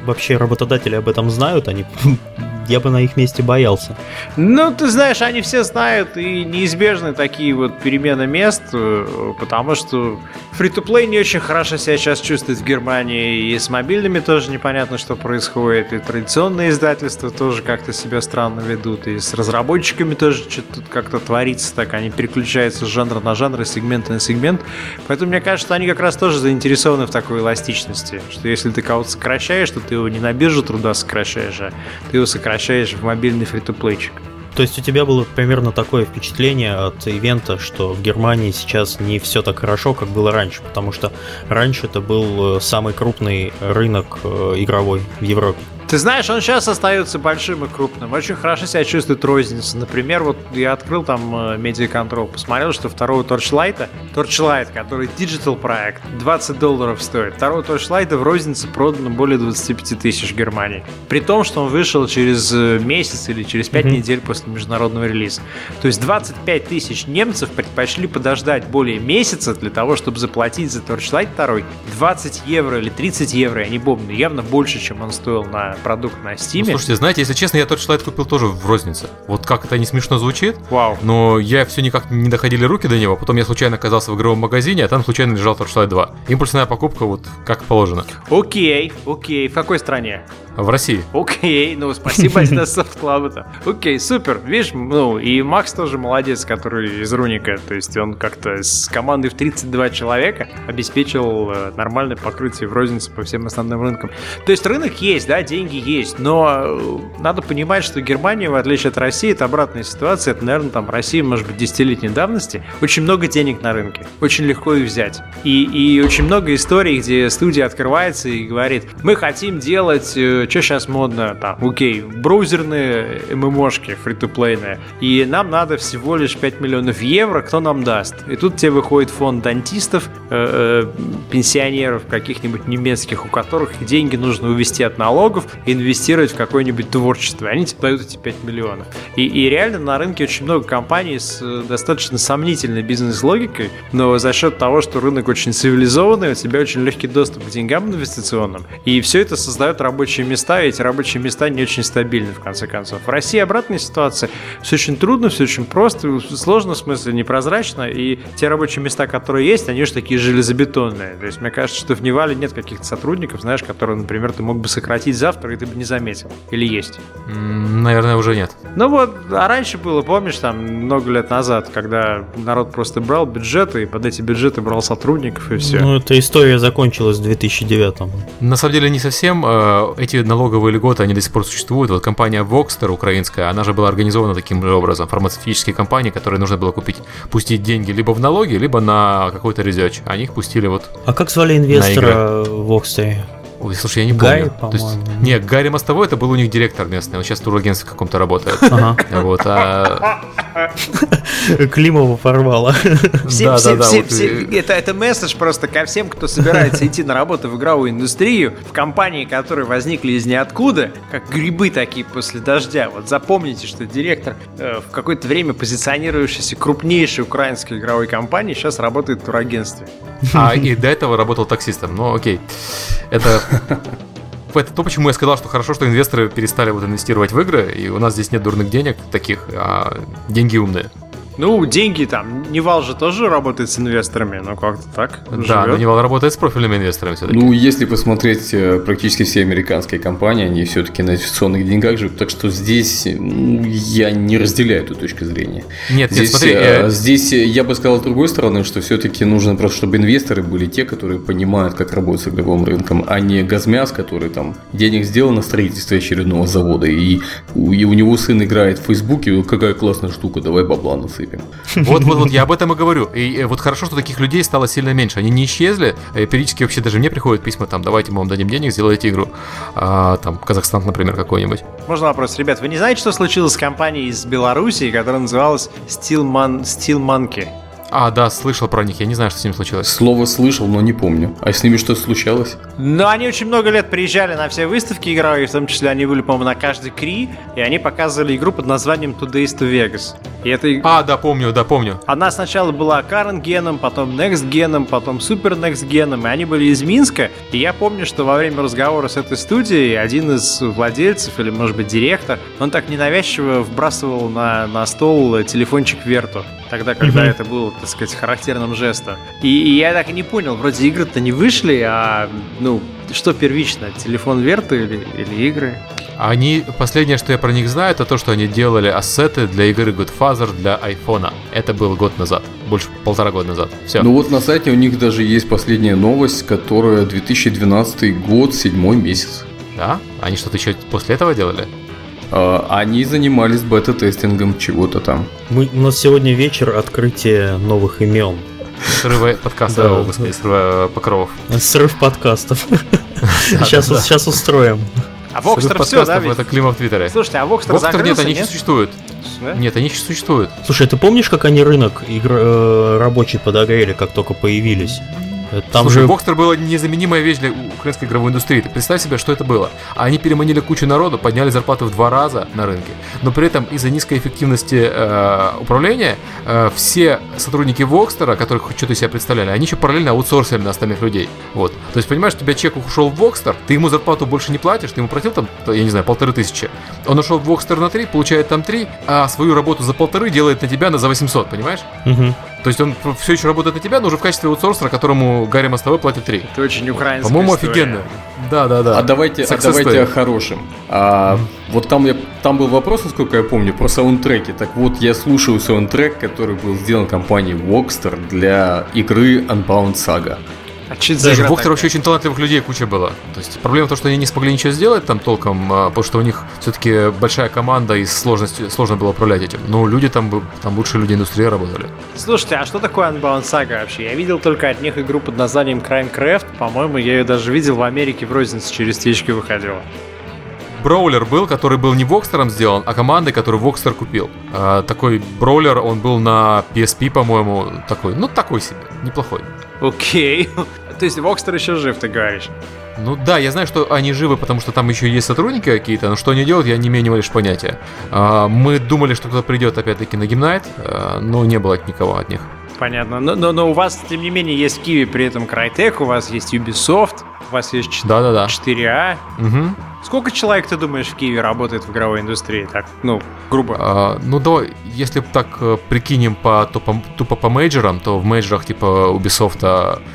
Вообще работодатели об этом знают, они я бы на их месте боялся. Ну, ты знаешь, они все знают, и неизбежны такие вот перемены мест, э, потому что фри-то-плей не очень хорошо себя сейчас чувствует в Германии, и с мобильными тоже непонятно, что происходит, и традиционные издательства тоже как-то себя странно ведут, и с разработчиками тоже что-то как-то творится так, они переключаются с жанра на жанр, и сегмента на сегмент, поэтому мне кажется, что они как раз тоже заинтересованы в такой эластичности, что если ты кого-то сокращаешь, то ты его не на бирже труда сокращаешь, а ты его сокращаешь превращаешь в мобильный фри-то-плейчик. То есть у тебя было примерно такое впечатление от ивента, что в Германии сейчас не все так хорошо, как было раньше, потому что раньше это был э, самый крупный рынок э, игровой в Европе. Ты знаешь, он сейчас остается большим и крупным. Очень хорошо себя чувствует розница. Например, вот я открыл там э, Media Control, посмотрел, что второго Torchlight, Torchlight, который digital проект, 20 долларов стоит. Второго Torchlight в рознице продано более 25 тысяч в Германии. При том, что он вышел через э, месяц или через 5 mm-hmm. недель после международного релиза. То есть 25 тысяч немцев предпочли подождать более месяца для того, чтобы заплатить за Torchlight 2 20 евро или 30 евро, я не помню, явно больше, чем он стоил на продукт на Steam. Ну, слушайте, знаете, если честно, я тот шлайт купил тоже в рознице. Вот как это не смешно звучит. Вау. Но я все никак не доходили руки до него. Потом я случайно оказался в игровом магазине, а там случайно лежал Torchlight 2. Импульсная покупка вот как положено. Окей, окей. В какой стране? В России. Окей, ну спасибо от Софт Club. Окей, супер. Видишь, ну и Макс тоже молодец, который из Руника. То есть он как-то с командой в 32 человека обеспечил э, нормальное покрытие в рознице по всем основным рынкам. То есть рынок есть, да, деньги есть, но э, надо понимать, что Германия, в отличие от России, это обратная ситуация. Это, наверное, там Россия, может быть, десятилетней давности. Очень много денег на рынке. Очень легко их взять. И, и очень много историй, где студия открывается и говорит, мы хотим делать э, что сейчас модно, там, окей, браузерные ММОшки, фри-то-плейные, и нам надо всего лишь 5 миллионов евро, кто нам даст? И тут тебе выходит фонд дантистов, э, э, пенсионеров каких-нибудь немецких, у которых деньги нужно увести от налогов и инвестировать в какое-нибудь творчество. Они тебе дают эти 5 миллионов. И, и реально на рынке очень много компаний с э, достаточно сомнительной бизнес-логикой, но за счет того, что рынок очень цивилизованный, у тебя очень легкий доступ к деньгам инвестиционным, и все это создает рабочие места, и эти рабочие места не очень стабильны, в конце концов. В России обратная ситуация. Все очень трудно, все очень просто, сложно, в смысле, непрозрачно, и те рабочие места, которые есть, они уже такие железобетонные. То есть, мне кажется, что в Невале нет каких-то сотрудников, знаешь, которые, например, ты мог бы сократить завтра, и ты бы не заметил. Или есть? Наверное, уже нет. Ну вот, а раньше было, помнишь, там, много лет назад, когда народ просто брал бюджеты, и под эти бюджеты брал сотрудников, и все. Ну, эта история закончилась в 2009 На самом деле, не совсем. Э, эти налоговые льготы, они до сих пор существуют. Вот компания Voxter украинская, она же была организована таким же образом. Фармацевтические компании, которые нужно было купить, пустить деньги либо в налоги, либо на какой-то резерч. Они их пустили вот А как звали инвестора в Voxter? Ой, слушай, я не Гай, помню. То есть, не, Гарри Мостовой это был у них директор местный, он сейчас в турагентстве каком-то работает. Ага. Вот, а... Климова порвала. Все, Да, все, да, да, все- вот все- и- это, это месседж просто ко всем, кто собирается идти на работу в игровую индустрию, в компании, которые возникли из ниоткуда, как грибы такие после дождя. Вот запомните, что директор э, в какое-то время позиционирующейся крупнейшей украинской игровой компании сейчас работает в турагентстве. а и до этого работал таксистом. Ну, окей. Это это то, почему я сказал, что хорошо, что инвесторы перестали вот инвестировать в игры, и у нас здесь нет дурных денег таких, а деньги умные. Ну, деньги там. Nival же тоже работает с инвесторами, но как-то так. Да, но живет. Nival работает с профильными инвесторами все-таки. Ну, если посмотреть, э, практически все американские компании, они все-таки на инвестиционных деньгах живут, так что здесь ну, я не разделяю эту точку зрения. нет, нет, Здесь, смотри, э, э, здесь я бы сказал с другой стороны, что все-таки нужно просто, чтобы инвесторы были те, которые понимают, как работать с игровым рынком, а не газмяс, который там денег сделал на строительство очередного завода, и, у- и у него сын играет в Фейсбуке, «О, какая классная штука, давай бабла насыпем. Вот, вот, вот, я об этом и говорю. И э, вот хорошо, что таких людей стало сильно меньше. Они не исчезли. Э, Периодически вообще даже мне приходят письма, там, давайте мы вам дадим денег, сделайте игру. А, там, Казахстан, например, какой-нибудь. Можно вопрос? Ребят, вы не знаете, что случилось с компанией из Белоруссии, которая называлась Steel, Man- Steel Monkey? А, да, слышал про них, я не знаю, что с ними случилось. Слово слышал, но не помню. А с ними что случалось? Но они очень много лет приезжали на все выставки игровые, в том числе они были, по-моему, на каждой Кри, и они показывали игру под названием Today's to Vegas. И это А, да, помню, да, помню. Она сначала была Current геном, потом Next геном, потом Super Next геном, и они были из Минска. И я помню, что во время разговора с этой студией один из владельцев, или, может быть, директор, он так ненавязчиво вбрасывал на, на стол телефончик Верту. Тогда, когда Мгм. это было, так сказать, характерным жестом. И, и я так и не понял, вроде игры-то не вышли, а, ну, что первично, телефон Верты или, или игры? Они, последнее, что я про них знаю, это то, что они делали ассеты для игры Godfather для айфона. Это был год назад, больше полтора года назад. Все. Ну вот на сайте у них даже есть последняя новость, которая 2012 год, седьмой месяц. Да? Они что-то еще после этого делали? А, Они занимались бета-тестингом чего-то там. Мы, у нас сегодня вечер открытия новых имен. Срывая подкаста, Да. господи, срывая покровов. Срыв подкастов. Сейчас, сейчас устроим. А Срыв Вокстер все, да? это клима в Твиттере. Слушайте, а Вокстер Вокстер нет, они еще нет? существуют. Нет, они еще существуют. Слушай, ты помнишь, как они рынок игр- э, рабочий подогрели, как только появились? Э, Там Слушай, же Бокстер была незаменимая вещь для украинской игровой индустрии. Ты представь себе, что это было. Они переманили кучу народу, подняли зарплату в два раза на рынке, но при этом из-за низкой эффективности э, управления э, все сотрудники Вокстера, которых хоть что-то из себя представляли, они еще параллельно аутсорсили на остальных людей. Вот. То есть, понимаешь, у тебя человек ушел в Вокстер, ты ему зарплату больше не платишь, ты ему платил там, я не знаю, полторы тысячи. Он ушел в Вокстер на три, получает там три, а свою работу за полторы делает на тебя на за 800, понимаешь? Мгм. То есть он все еще работает на тебя, но уже в качестве аутсорсера, которому Гарри Мостовой платит 3. Это очень украинская По-моему, офигенно. Да, да, да. А давайте, а давайте о хорошем. А, вот там, я, там был вопрос, насколько я помню, про саундтреки. Так вот, я слушаю саундтрек, который был сделан компанией Voxter для игры Unbound Saga. А что это за Даже игра в такая? вообще очень талантливых людей куча было. То есть проблема в том, что они не смогли ничего сделать там толком, а, потому что у них все-таки большая команда и сложность, сложно было управлять этим. Но люди там, там лучшие люди индустрии работали. Слушайте, а что такое Unbound Saga вообще? Я видел только от них игру под названием Craft. По-моему, я ее даже видел в Америке в рознице через стечки выходила. Броулер был, который был не Вокстером сделан, а командой, которую Вокстер купил. А, такой броулер, он был на PSP, по-моему, такой, ну такой себе, неплохой. Окей. То есть Вокстер еще жив, ты говоришь? Ну да, я знаю, что они живы, потому что там еще есть сотрудники какие-то, но что они делают, я не имею ни малейшего понятия. А, мы думали, что кто-то придет опять-таки на Гимнайт, а, но не было никого от них. Понятно. Но, но, но у вас, тем не менее, есть Киви, при этом Crytek, у вас есть Ubisoft, у вас есть 4, Да-да-да. 4А. Мгм. Сколько человек, ты думаешь, в Киеве работает в игровой индустрии? Так, ну, грубо. А, ну давай, если так э, прикинем по тупо, тупо по мейджорам, то в мейджорах типа Ubisoft,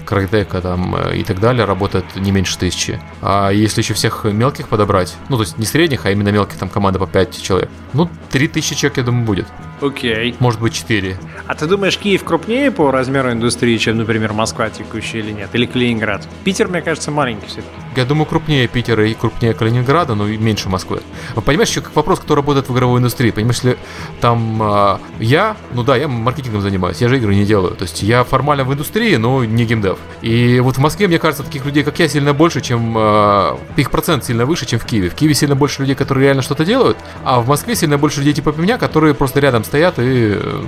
Crytek там э, и так далее работает не меньше тысячи. А если еще всех мелких подобрать, ну то есть не средних, а именно мелких, там команда по 5 человек, ну 3000 человек, я думаю, будет. Окей. Может быть 4. А ты думаешь, Киев крупнее по размеру индустрии, чем, например, Москва текущая или нет? Или Калининград? Питер, мне кажется, маленький все-таки. Я думаю, крупнее Питера и крупнее Калининграда, но и меньше Москвы. Понимаешь, еще как вопрос, кто работает в игровой индустрии. Понимаешь, если там а, я, ну да, я маркетингом занимаюсь, я же игры не делаю. То есть я формально в индустрии, но не геймдев. И вот в Москве, мне кажется, таких людей, как я, сильно больше, чем... а, их процент сильно выше, чем в Киеве. В Киеве сильно больше людей, которые реально что-то делают, а в Москве сильно больше людей типа меня, которые просто рядом стоят и э,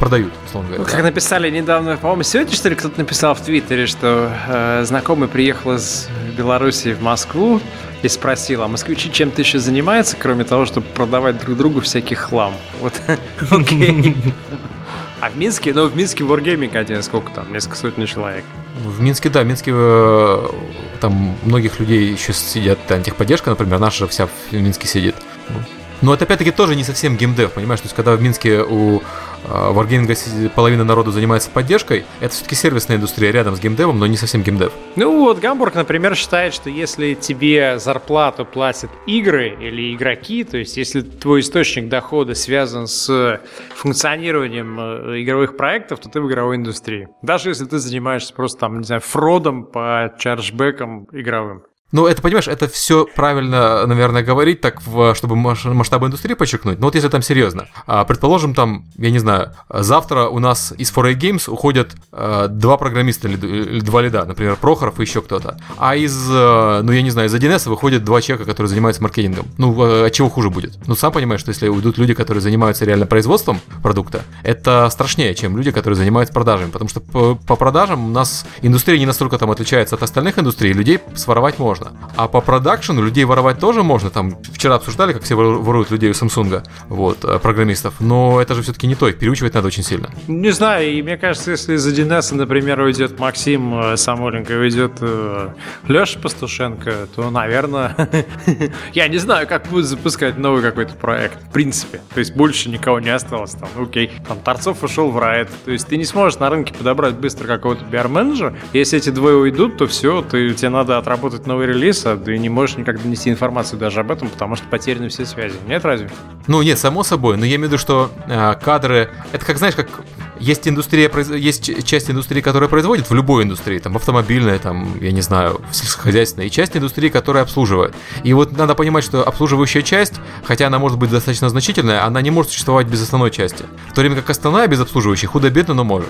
продают, условно Ну, говоря. как написали недавно, по-моему, сегодня, что ли, кто-то написал в Твиттере, что э, знакомый приехал из Беларуси в Москву и спросил, а москвичи чем-то еще занимаются, кроме того, чтобы продавать друг другу всякий хлам? Вот, окей. А в Минске, ну, в Минске Wargaming один, сколько там, несколько сотен человек. В Минске, да, в Минске э, там многих людей еще сидят, там техподдержка, например, наша вся в Минске сидит. Но это опять-таки тоже не совсем геймдев, понимаешь? То есть, когда в Минске у э, Wargaming половина народу занимается поддержкой, это все-таки сервисная индустрия рядом с геймдевом, но не совсем геймдев. Ну вот, Гамбург, например, считает, что если тебе зарплату платят игры или игроки, то есть если твой источник дохода связан с функционированием э, игровых проектов, то ты в игровой индустрии. Даже если ты занимаешься просто там, не знаю, фродом по чарджбекам игровым. Ну, это, понимаешь, это все правильно, наверное, говорить, так, в- чтобы масштабы индустрии подчеркнуть. Но вот если там серьезно. А, Предположим, там, я не знаю, завтра у нас из 4A Games уходят э, два программиста или, или два лида, например, Прохоров и еще кто-то. А из, э, ну, я не знаю, из 1С выходят два человека, которые занимаются маркетингом. Ну, э, от чего хуже будет? Ну, сам понимаешь, что если уйдут люди, которые занимаются реально производством продукта, это страшнее, чем люди, которые занимаются продажами. Потому что по, по продажам у нас индустрия не настолько там отличается от остальных индустрий, людей своровать можно. А по продакшену людей воровать тоже можно. Там вчера обсуждали, как все вору- воруют людей у Samsung, вот, э, программистов. Но это же все-таки не то, их переучивать надо очень сильно. Не знаю, и мне кажется, если из 1С, например, уйдет Максим э, Самойленко уйдет э, Леша Пастушенко, то, наверное, я не знаю, как будет запускать новый какой-то проект, в принципе. То есть больше никого не осталось там, окей. Там Торцов ушел в Riot. То есть ты не сможешь на рынке подобрать быстро какого-то пиар-менеджера. Если эти двое уйдут, то все, ты, тебе надо отработать новый релиз, а ты не можешь никак донести информацию даже об этом, потому что потеряны все связи. Нет, разве? Ну, нет, само собой, но я имею в виду, что э, кадры... Это как, знаешь, как есть индустрия, есть часть индустрии, которая производит в любой индустрии, там, автомобильная, там, я не знаю, сельскохозяйственная, и часть индустрии, которая обслуживает. И вот надо понимать, что обслуживающая часть, хотя она может быть достаточно значительная, она не может существовать без основной части. В то время как основная без обслуживающей худо-бедно, но может.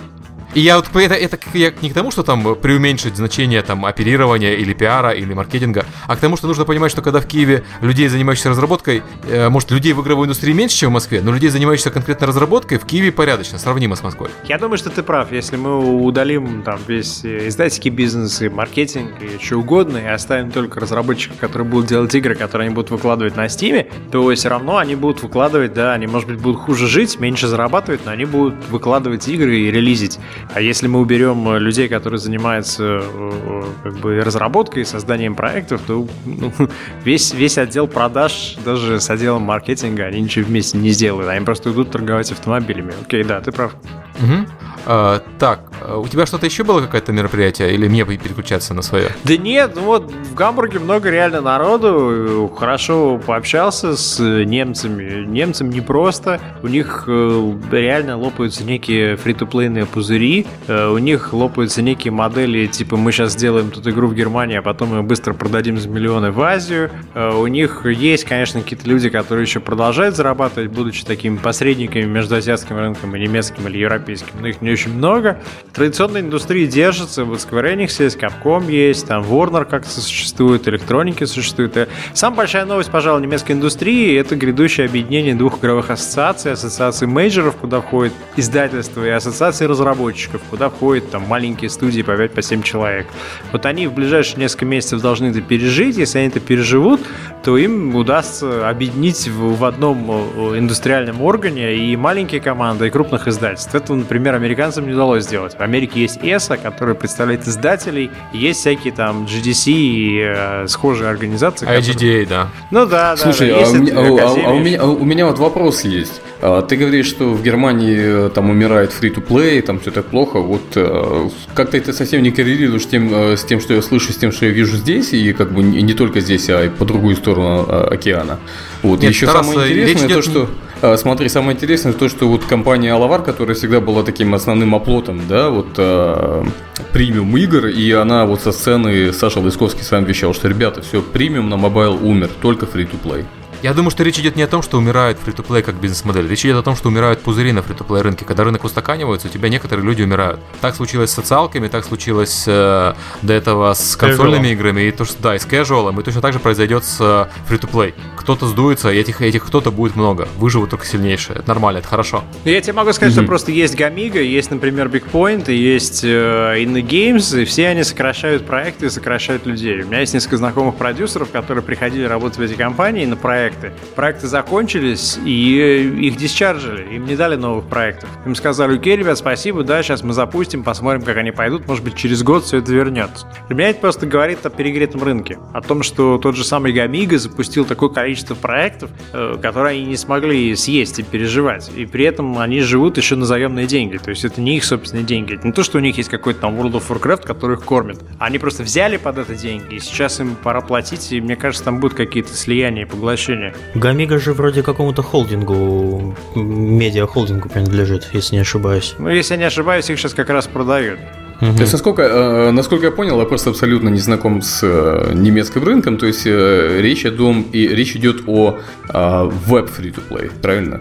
И я вот это, это я не к тому, что там преуменьшить значение там оперирования или пиара или маркетинга, а к тому, что нужно понимать, что когда в Киеве людей, занимающихся разработкой, э, может людей в игровой индустрии меньше, чем в Москве, но людей, занимающихся конкретно разработкой, в Киеве порядочно, сравнимо с Москвой. Я думаю, что ты прав. Если мы удалим там весь э, издательский бизнес и маркетинг и что угодно, и оставим только разработчиков, которые будут делать игры, которые они будут выкладывать на Steam, то все равно они будут выкладывать, да, они, может быть, будут хуже жить, меньше зарабатывать, но они будут выкладывать игры и релизить. А если мы уберем э, людей, которые занимаются э, как бы разработкой и созданием проектов, то ну, весь, весь отдел продаж, даже с отделом маркетинга, они ничего вместе не сделают. Они просто идут торговать автомобилями. Окей, да, ты прав. Мгм. А, так, а у тебя что-то еще было какое-то мероприятие или мне переключаться на свое? Да нет, ну вот в Гамбурге много реально народу, хорошо пообщался с немцами. Немцам непросто, у них э, реально лопаются некие фри-то-плейные пузыри, э, у них лопаются некие модели, типа мы сейчас сделаем тут игру в Германии, а потом мы быстро продадим за миллионы в Азию. Э, у них есть, конечно, какие-то люди, которые еще продолжают зарабатывать, будучи такими посредниками между азиатским рынком и немецким или европейским, но их не очень много. Традиционная индустрия держится, вот Square Enix есть, Capcom есть, там Warner как-то существует, электроники существует. И самая большая новость, пожалуй, немецкой индустрии — это грядущее объединение двух игровых ассоциаций, ассоциации мейджеров, куда входит издательство, и ассоциации разработчиков, куда входят там маленькие студии по 5-7 по человек. Вот они в ближайшие несколько месяцев должны это пережить, если они это переживут, то им удастся объединить в, в одном э, индустриальном органе и маленькие команды, и крупных издательств. Это, например, американцам не удалось сделать. В Америке есть ESA, который представляет издателей, есть всякие там GDC и э, схожие организации. IGDA, которые... да. Ну да, Слушай, да. а, у меня, а, а, у меня, а у меня вот вопрос есть. А, ты говоришь, что в Германии э, там умирает free-to-play, там все так плохо. Вот э, как-то это совсем не коррелирует с тем, с тем, что я слышу, с тем, что я вижу здесь, и как бы не только здесь, а и по другую сторону океана. Вот. Нет, Еще самое интересное то, что... Смотри, самое интересное то, что вот компания Алавар, которая всегда была таким основным оплотом, да, вот э, премиум игр, и она вот со сцены Саша Лысковский сам вещал, что ребята, все, премиум на mobile умер, только free-to-play. Я думаю, что речь идет не о том, что умирает фри-то-плей как бизнес-модель. Речь идет о том, что умирают пузыри на фри-то-плей рынке. Когда рынок устаканивается, у тебя некоторые люди умирают. Так случилось с социалками, так случилось э, до этого с консольными играми, и то, что, да, и с casual, и точно так же произойдет с э, фри-то-плей. Кто-то сдуется, и этих, этих кто-то будет много. Выживут только сильнейшие. Это нормально, это хорошо. Я тебе могу сказать, mm-hmm. что просто есть Гамига, есть, например, Bigpoint, есть э, In Games, и все они сокращают проекты и сокращают людей. У меня есть несколько знакомых продюсеров, которые приходили работать в эти компании на проекты. Проекты закончились, и их дисчаржили, им не дали новых проектов. Им сказали, окей, ребят, спасибо, да, сейчас мы запустим, посмотрим, как они пойдут, может быть, через год все это вернется. Для меня это просто говорит о перегретом рынке, о том, что тот же самый Гамига запустил такое количество проектов, э, которые они не смогли съесть и переживать, и при этом они живут еще на заемные деньги, то есть это не их собственные деньги, это не то, что у них есть какой-то там World of Warcraft, который их кормит, они просто взяли под это деньги, и сейчас им пора платить, и мне кажется, там будут какие-то слияния и поглощения. Гамига же вроде какому-то холдингу, медиа-холдингу принадлежит, если не ошибаюсь. Ну, если я не ошибаюсь, их сейчас как раз продают. Угу. То есть, насколько, э, насколько я понял, я просто абсолютно не знаком с э, немецким рынком, то есть э, речь, идет, и речь идет о веб free-to-play, правильно?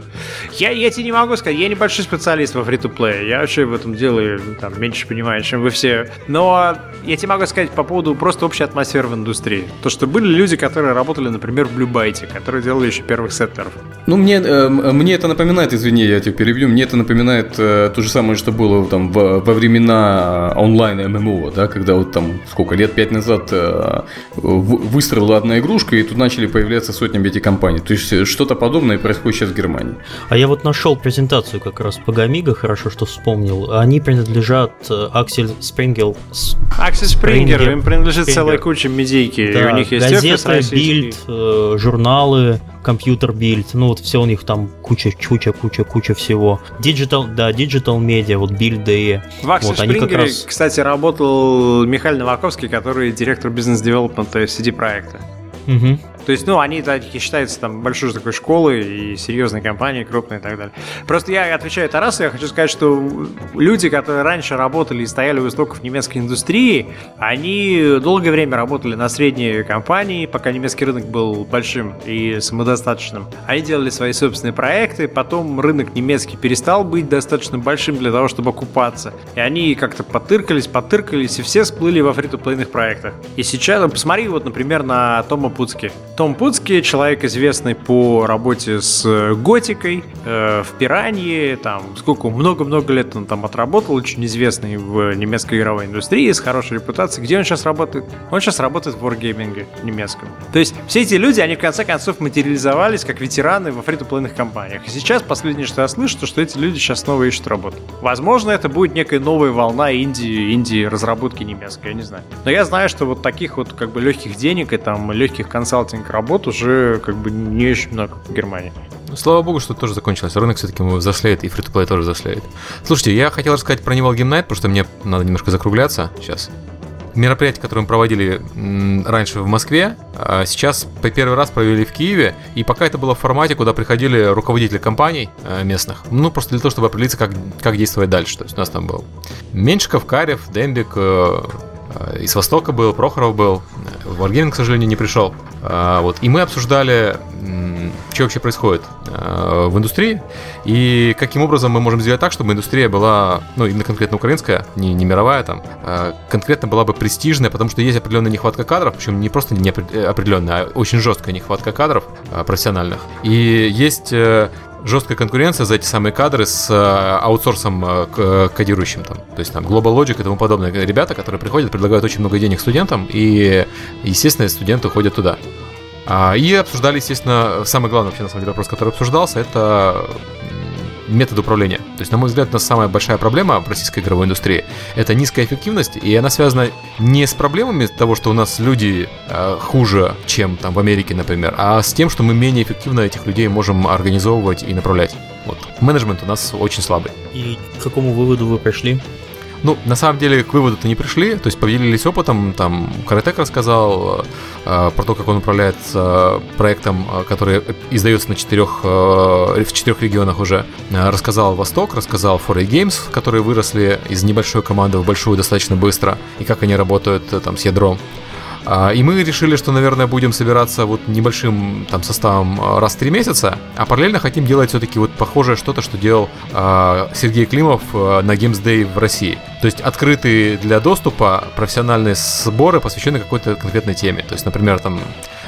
Я, я тебе не могу сказать, я небольшой специалист во free-to-play, я вообще в этом деле там, меньше понимаю, чем вы все. Но я тебе могу сказать по поводу просто общей атмосферы в индустрии. То, что были люди, которые работали, например, в Blue Byte, которые делали еще первых сеттеров. Ну, мне, мне это напоминает, извини, я тебя перебью, мне это напоминает то же самое, что было там во, во времена онлайн ММО, да, когда вот там сколько лет пять назад э, выстрелила одна игрушка, и тут начали появляться сотнями эти компаний. То есть э, что-то подобное происходит сейчас в Германии. А я вот нашел презентацию как раз по Гамига, хорошо, что вспомнил. Они принадлежат э, Аксель Спрингел. Аксель Спрингер, им принадлежит Спрингер. целая куча медийки. Да, у них есть газеты, бильд, журналы, компьютер бильд, ну вот все у них там куча, куча, куча, куча всего. Digital, да, Digital Media, вот бильды. В Аксель вот, они как раз кстати, работал Михаил Новаковский, который директор бизнес-девелопмента CD-проекта. Угу. То есть, ну, они такие считаются там большой такой школой и серьезной компанией, крупной и так далее. Просто я отвечаю Тарасу, я хочу сказать, что люди, которые раньше работали и стояли у истоков немецкой индустрии, они долгое время работали на средние компании, пока немецкий рынок был большим и самодостаточным. Они делали свои собственные проекты, потом рынок немецкий перестал быть достаточно большим для того, чтобы окупаться. И они как-то потыркались, потыркались, и все всплыли во фри-то-плейных проектах. И сейчас, ну, посмотри вот, например, на Тома Пуцки. Том Пуцки, человек известный по работе с Готикой, э, в Пиранье, там, сколько, много-много лет он там отработал, очень известный в немецкой игровой индустрии, с хорошей репутацией. Где он сейчас работает? Он сейчас работает в Wargaming немецком. То есть все эти люди, они в конце концов материализовались как ветераны во фри-то-плейных компаниях. И сейчас последнее, что я слышу, то, что эти люди сейчас снова ищут работу. Возможно, это будет некая новая волна инди, инди разработки немецкой, я не знаю. Но я знаю, что вот таких вот как бы легких денег и там легких консалтинг работ уже как бы не очень много в Германии. Слава богу, что тоже закончилось. Рынок все-таки взрослеет, и фри тоже взрослеет. Слушайте, я хотел рассказать про Animal Game потому что мне надо немножко закругляться сейчас мероприятие, которое мы проводили раньше в Москве, а сейчас по первый раз провели в Киеве, и пока это было в формате, куда приходили руководители компаний э, местных, ну, просто для того, чтобы определиться, как, как действовать дальше. То есть у нас там был Меньшиков, Карев, Дембик, э, э, из Востока был, Прохоров был, Wargaming, к сожалению, не пришел. А, вот. И мы обсуждали, что вообще происходит э, в индустрии и каким образом мы можем сделать так, чтобы индустрия была, ну, именно конкретно украинская, не, не мировая там, а конкретно была бы престижная, потому что есть определенная нехватка кадров, причем не просто не определенная, а очень жесткая нехватка кадров э, профессиональных. И есть э, жесткая конкуренция за эти самые кадры с аутсорсом кодирующим там. То есть там Global Logic и тому подобное. Ребята, которые приходят, предлагают очень много денег студентам, и, естественно, студенты ходят туда. А, и обсуждали, естественно, самый главный вообще, на самом деле, вопрос, который обсуждался, это метод управления. То есть, на мой взгляд, у нас самая большая проблема в российской игровой индустрии – это низкая эффективность, и она связана не с проблемами того, что у нас люди э, хуже, чем там в Америке, например, а с тем, что мы менее эффективно этих людей можем организовывать и направлять. Вот. Менеджмент у нас очень слабый. И к какому выводу вы пришли? Ну, на самом деле, к выводу-то не пришли, то есть поделились опытом, там, Каратек рассказал э, про то, как он управляет э, проектом, э, который издается на четырех, э, в четырех регионах уже. Э, рассказал Восток, рассказал Foray Games, которые выросли из небольшой команды в большую достаточно быстро, и как они работают э, там с ядром. А, и мы решили, что, наверное, будем собираться вот небольшим там составом а, раз в три месяца, а параллельно хотим делать все-таки вот похожее что-то, что делал э, Сергей Климов э, на Games Day в России. То есть открытые для доступа профессиональные сборы, посвященные какой-то конкретной теме. То есть, например, там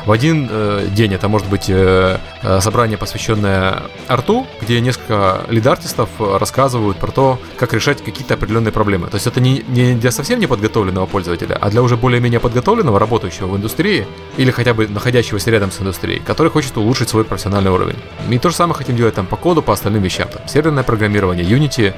в один э, день это может быть э, э, собрание, посвященное арту, где несколько лид-артистов рассказывают про то, как решать какие-то определенные проблемы. То есть это не, не для совсем неподготовленного пользователя, а для уже более-менее подготовленного, работающего в индустрии или хотя бы находящегося рядом с индустрией, который хочет улучшить свой профессиональный уровень. И то же самое хотим делать там по коду, по остальным вещам. Там, серверное программирование, Unity,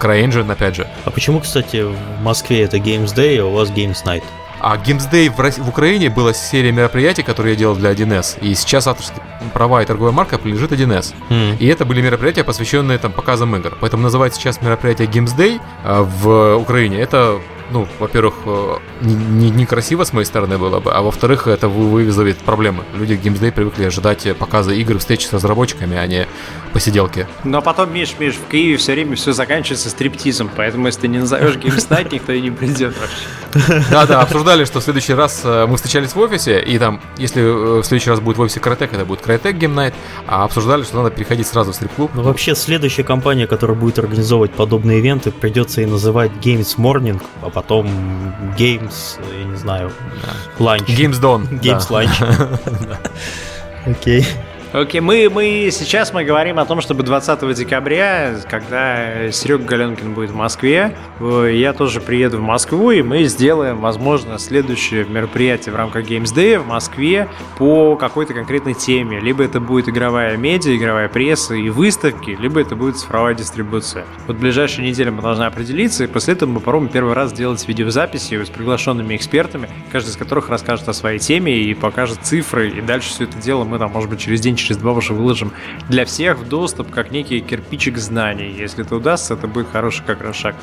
CryEngine, опять же. А почему, кстати, в Москве это Games Day, а у вас Games Night? А Games Day в, России, в Украине была серия мероприятий, которые я делал для 1С. И сейчас авторские права и торговая марка принадлежит 1С. Mm. И это были мероприятия, посвященные там показам игр. Поэтому называется сейчас мероприятие Games Day а, в Украине. Это ну, во-первых, э, некрасиво не, не с моей стороны было бы, а во-вторых, это вызовет проблемы. Люди в Games Day привыкли ожидать показа игр, встречи с разработчиками, а не посиделки. Но потом, Миш, Миш, в Киеве все время все заканчивается стриптизом, поэтому если ты не назовешь Games Night, никто и не придет вообще. Да-да, обсуждали, что в следующий раз э, мы встречались в офисе, и там, если э, в следующий раз будет в офисе Каратек, это будет Game Night, а обсуждали, что надо переходить сразу в стрип-клуб. Ну, вообще, следующая компания, которая будет организовывать подобные ивенты, придется и называть Games Morning, а потом Games, я не знаю, Lunch. Games Dawn. Games Lunch. Окей. Окей, okay, мы, мы сейчас мы говорим о том, чтобы 20 декабря, когда Серега Галенкин будет в Москве, я тоже приеду в Москву, и мы сделаем, возможно, следующее мероприятие в рамках Games Day в Москве по какой-то конкретной теме. Либо это будет игровая медиа, игровая пресса и выставки, либо это будет цифровая дистрибуция. Вот в ближайшие недели мы должны определиться, и после этого мы попробуем первый раз сделать видеозаписи с приглашенными экспертами, каждый из которых расскажет о своей теме и покажет цифры, и дальше все это дело мы там, может быть, через день через два уже выложим для всех в доступ, как некий кирпичик знаний. Если это удастся, это будет хороший как раз шаг.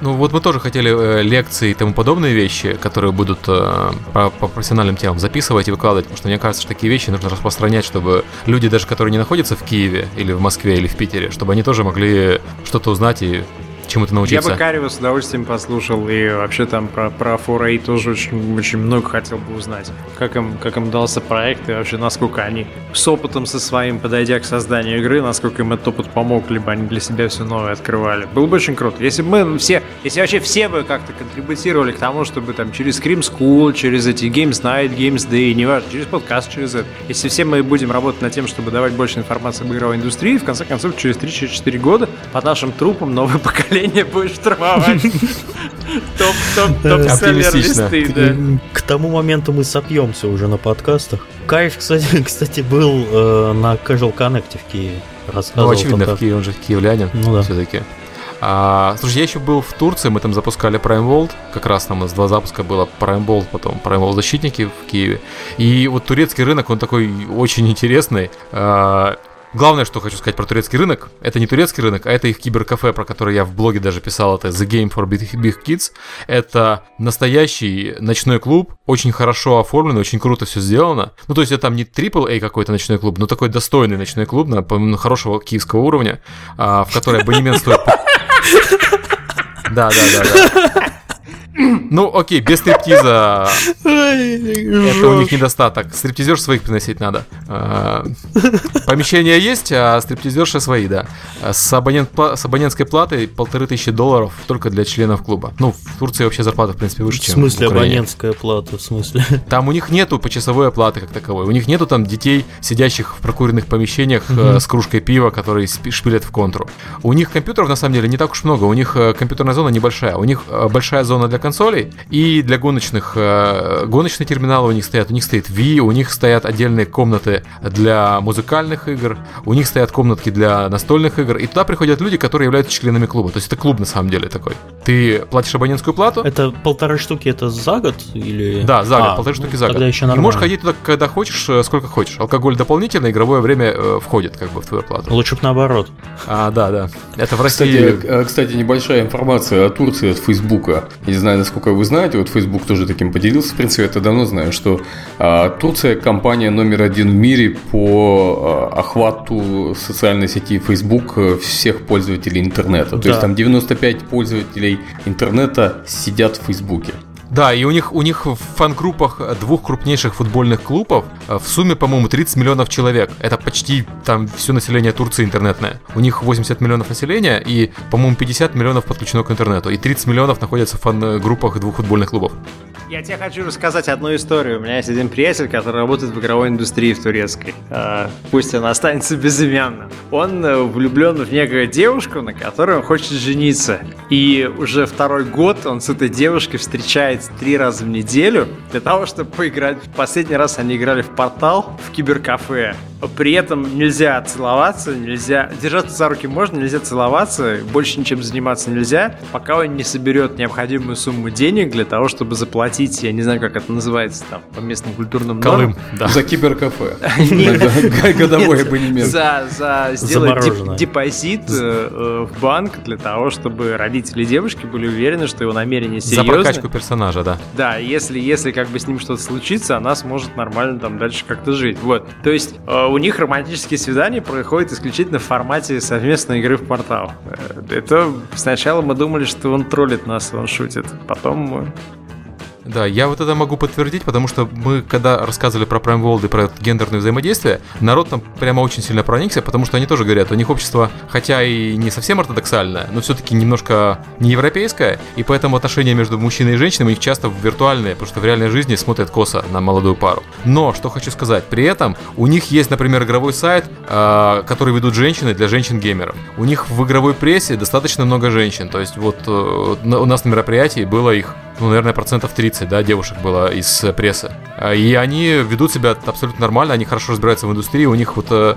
Ну вот мы тоже хотели э, лекции и тому подобные вещи, которые будут э, по, по профессиональным темам записывать и выкладывать, потому что мне кажется, что такие вещи нужно распространять, чтобы люди, даже которые не находятся в Киеве или в Москве или в Питере, чтобы они тоже могли что-то узнать и чему-то научиться. Я бы Карева с удовольствием послушал, и вообще там про, про 4A тоже очень, очень много хотел бы узнать. Как им, как им дался проект, и вообще насколько они с опытом со своим, подойдя к созданию игры, насколько им этот опыт помог, либо они для себя все новое открывали. Было бы очень круто. Если бы мы все, если вообще все бы как-то контрибутировали к тому, чтобы там через Scream School, через эти Games Night, Games Day, неважно, через подкаст, через это, если все мы будем работать над тем, чтобы давать больше информации об игровой индустрии, в конце концов, через 3-4 года под нашим трупом новое поколение поколение будет штурмовать топ-селлер-листы, да. К тому моменту мы сопьемся уже на подкастах. Кайф, кстати, кстати был э, на Casual Connect в Киеве. Ну, очевидно, в Киеве, он же киевлянин ну, да. все-таки. А, слушай, я еще был в Турции, мы там запускали Prime World, как раз там у нас два запуска было Prime World, потом Prime World Защитники в Киеве. И вот турецкий рынок, он такой очень интересный. А, главное, что хочу сказать про турецкий рынок, это не турецкий рынок, а это их киберкафе, про который я в блоге даже писал, это The Game for Big, Big Kids. Это настоящий ночной клуб, очень хорошо оформлен, очень круто все сделано. Ну, то есть это там не AAA какой-то ночной клуб, но такой достойный ночной клуб на, на хорошего киевского уровня, а, в который абонемент стоит... Да, да, да, да. Ну, окей, без стриптиза это у них недостаток. Стриптизер своих приносить надо. А, помещения есть, а стриптизерши свои, да. С, абонент, с абонентской платой полторы тысячи долларов только для членов клуба. Ну, в Турции вообще зарплата, в принципе, выше, чем в смысле абонентская плата, в смысле? Там у них нету почасовой оплаты как таковой. У них нету там детей, сидящих в прокуренных помещениях угу. с кружкой пива, которые шпилят в контру. У них компьютеров, на самом деле, не так уж много. У них э, компьютерная зона небольшая. У них э, большая зона для консолей и для гоночных. Э, гоночные терминалы у них стоят. У них стоит Wii, у них стоят отдельные комнаты для музыкальных игр, у них стоят комнатки для настольных игр. И туда приходят люди, которые являются членами клуба. То есть это клуб на самом деле такой. Ты платишь абонентскую плату. Это полторы штуки это за год или? Да, за год, а, полторы штуки за год. Еще и можешь ходить туда, когда хочешь, э, сколько хочешь. Алкоголь дополнительно, игровое время э, входит как бы в твою плату. Лучше бы наоборот. А, да, да. Это в России. Кстати, кстати, небольшая информация о Турции от Фейсбука. Не знаю, насколько вы знаете, вот Facebook тоже таким поделился. В принципе, это давно знаю, что а, Турция компания номер один в мире по а, охвату социальной сети Facebook э, всех пользователей интернета. Да. То есть там 95 пользователей интернета сидят в Фейсбуке. Да, и у них, у них в фан-группах двух крупнейших футбольных клубов э, в сумме, по-моему, 30 миллионов человек. Это почти там все население Турции интернетное. У них 80 миллионов населения и, по-моему, 50 миллионов подключено к интернету. И 30 миллионов находятся в фан-группах двух футбольных клубов. Я тебе хочу рассказать одну историю. У меня есть один приятель, который работает в игровой индустрии в турецкой. А, пусть он останется безымянным. Он э, влюблен в некую девушку, на которой он хочет жениться. И уже второй год он с этой девушкой встречается три раза в неделю для того, чтобы поиграть. Последний раз они играли в портал в киберкафе. При этом нельзя целоваться, нельзя... Держаться за руки можно, нельзя целоваться, больше ничем заниматься нельзя, пока он не соберет необходимую сумму денег для того, чтобы заплатить, я не знаю, как это называется там, по местным культурным Колым, да. За киберкафе. Годовой абонемент. За, за сделать депозит э, э, в банк для того, чтобы родители девушки были уверены, что его намерение серьезное. За прокачку персонажа, да. Да, если, если как бы с ним что-то случится, она сможет нормально там дальше как-то жить. Вот. То есть э, у них романтические свидания происходят исключительно в формате совместной игры в портал. Э, это сначала мы думали, что он троллит нас, он шутит. Потом да, я вот это могу подтвердить, потому что мы, когда рассказывали про Prime World и про гендерное взаимодействие, народ там прямо очень сильно проникся, потому что они тоже говорят, у них общество, хотя и не совсем ортодоксальное, но все-таки немножко не европейское, и поэтому отношения между мужчиной и женщиной у них часто виртуальные, потому что в реальной жизни смотрят косо на молодую пару. Но, что хочу сказать, при этом у них есть, например, игровой сайт, э, который ведут женщины для женщин-геймеров. У них в игровой прессе достаточно много женщин, то есть вот э, у нас на мероприятии было их ну, наверное, процентов 30, да, девушек было из прессы. А, и они ведут себя абсолютно нормально, они хорошо разбираются в индустрии, у них вот э,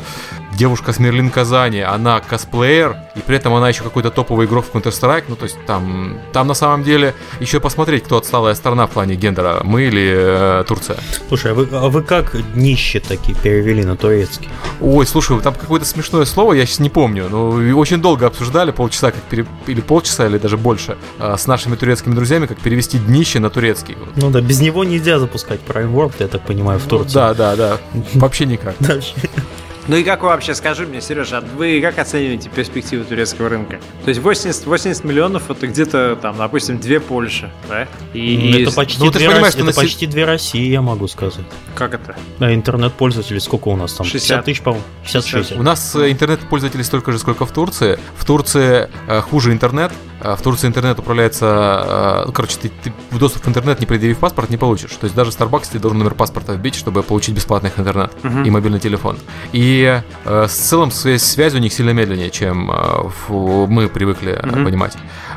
девушка с Мерлин Казани, она косплеер, и при этом она еще какой-то топовый игрок в Counter-Strike, ну, то есть там, там на самом деле еще посмотреть, кто отсталая страна в плане гендера, мы или э, Турция. Слушай, а вы, а вы как нищие такие перевели на турецкий? Ой, слушай, там какое-то смешное слово, я сейчас не помню, но очень долго обсуждали, полчаса, как пере... или полчаса, или даже больше, э, с нашими турецкими друзьями, как перевести днище на турецкий. Ну да, без него нельзя запускать Prime World, я так понимаю, в Турции. Да, да, да, вообще никак. Ну и как вы вообще, скажи мне, Сережа, вы как оцениваете перспективы турецкого рынка? То есть 80, 80 миллионов это где-то там, допустим, две Польши, да? И, ну, это почти, ну, две, понимаешь, это почти две России, я могу сказать. Как это? А интернет-пользователей сколько у нас там? 60, 60 тысяч, по-моему. 66. У нас э, интернет-пользователей столько же, сколько в Турции. В Турции э, хуже интернет, в Турции интернет управляется... Ну, короче, ты, ты доступ в интернет, не предъявив паспорт, не получишь. То есть даже в Starbucks ты должен номер паспорта вбить, чтобы получить бесплатный интернет uh-huh. и мобильный телефон. И э, с целом связь, связь у них сильно медленнее, чем э, мы привыкли uh-huh. понимать.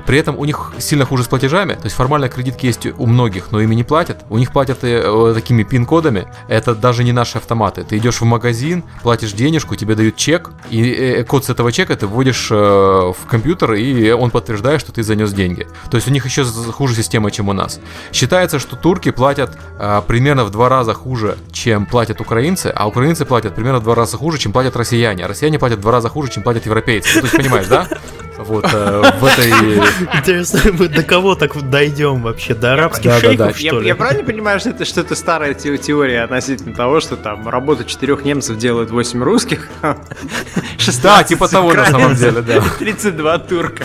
При этом у них сильно хуже с платежами, то есть формально кредитки есть у многих, но ими не платят. У них платят э, такими пин-кодами. Это даже не наши автоматы. Ты идешь в магазин, платишь денежку, тебе дают чек, и э, код с этого чека ты вводишь э, в компьютер, и он подтверждает, что ты занес деньги. То есть у них еще хуже система, чем у нас. Считается, что турки платят э, примерно в два раза хуже, чем платят украинцы, а украинцы платят примерно в два раза хуже, чем платят россияне. А россияне платят в два раза хуже, чем платят европейцы. Ну, то есть понимаешь, да? Вот э, в этой... Интересно, мы до кого так дойдем вообще? До арабских Да, шейхов, да. что Я, ли? я правильно понимаю, что это что-то старая те- теория относительно того, что там работа четырех немцев делает 8 русских, 16 Да, типа того на самом деле, да. 32 турка.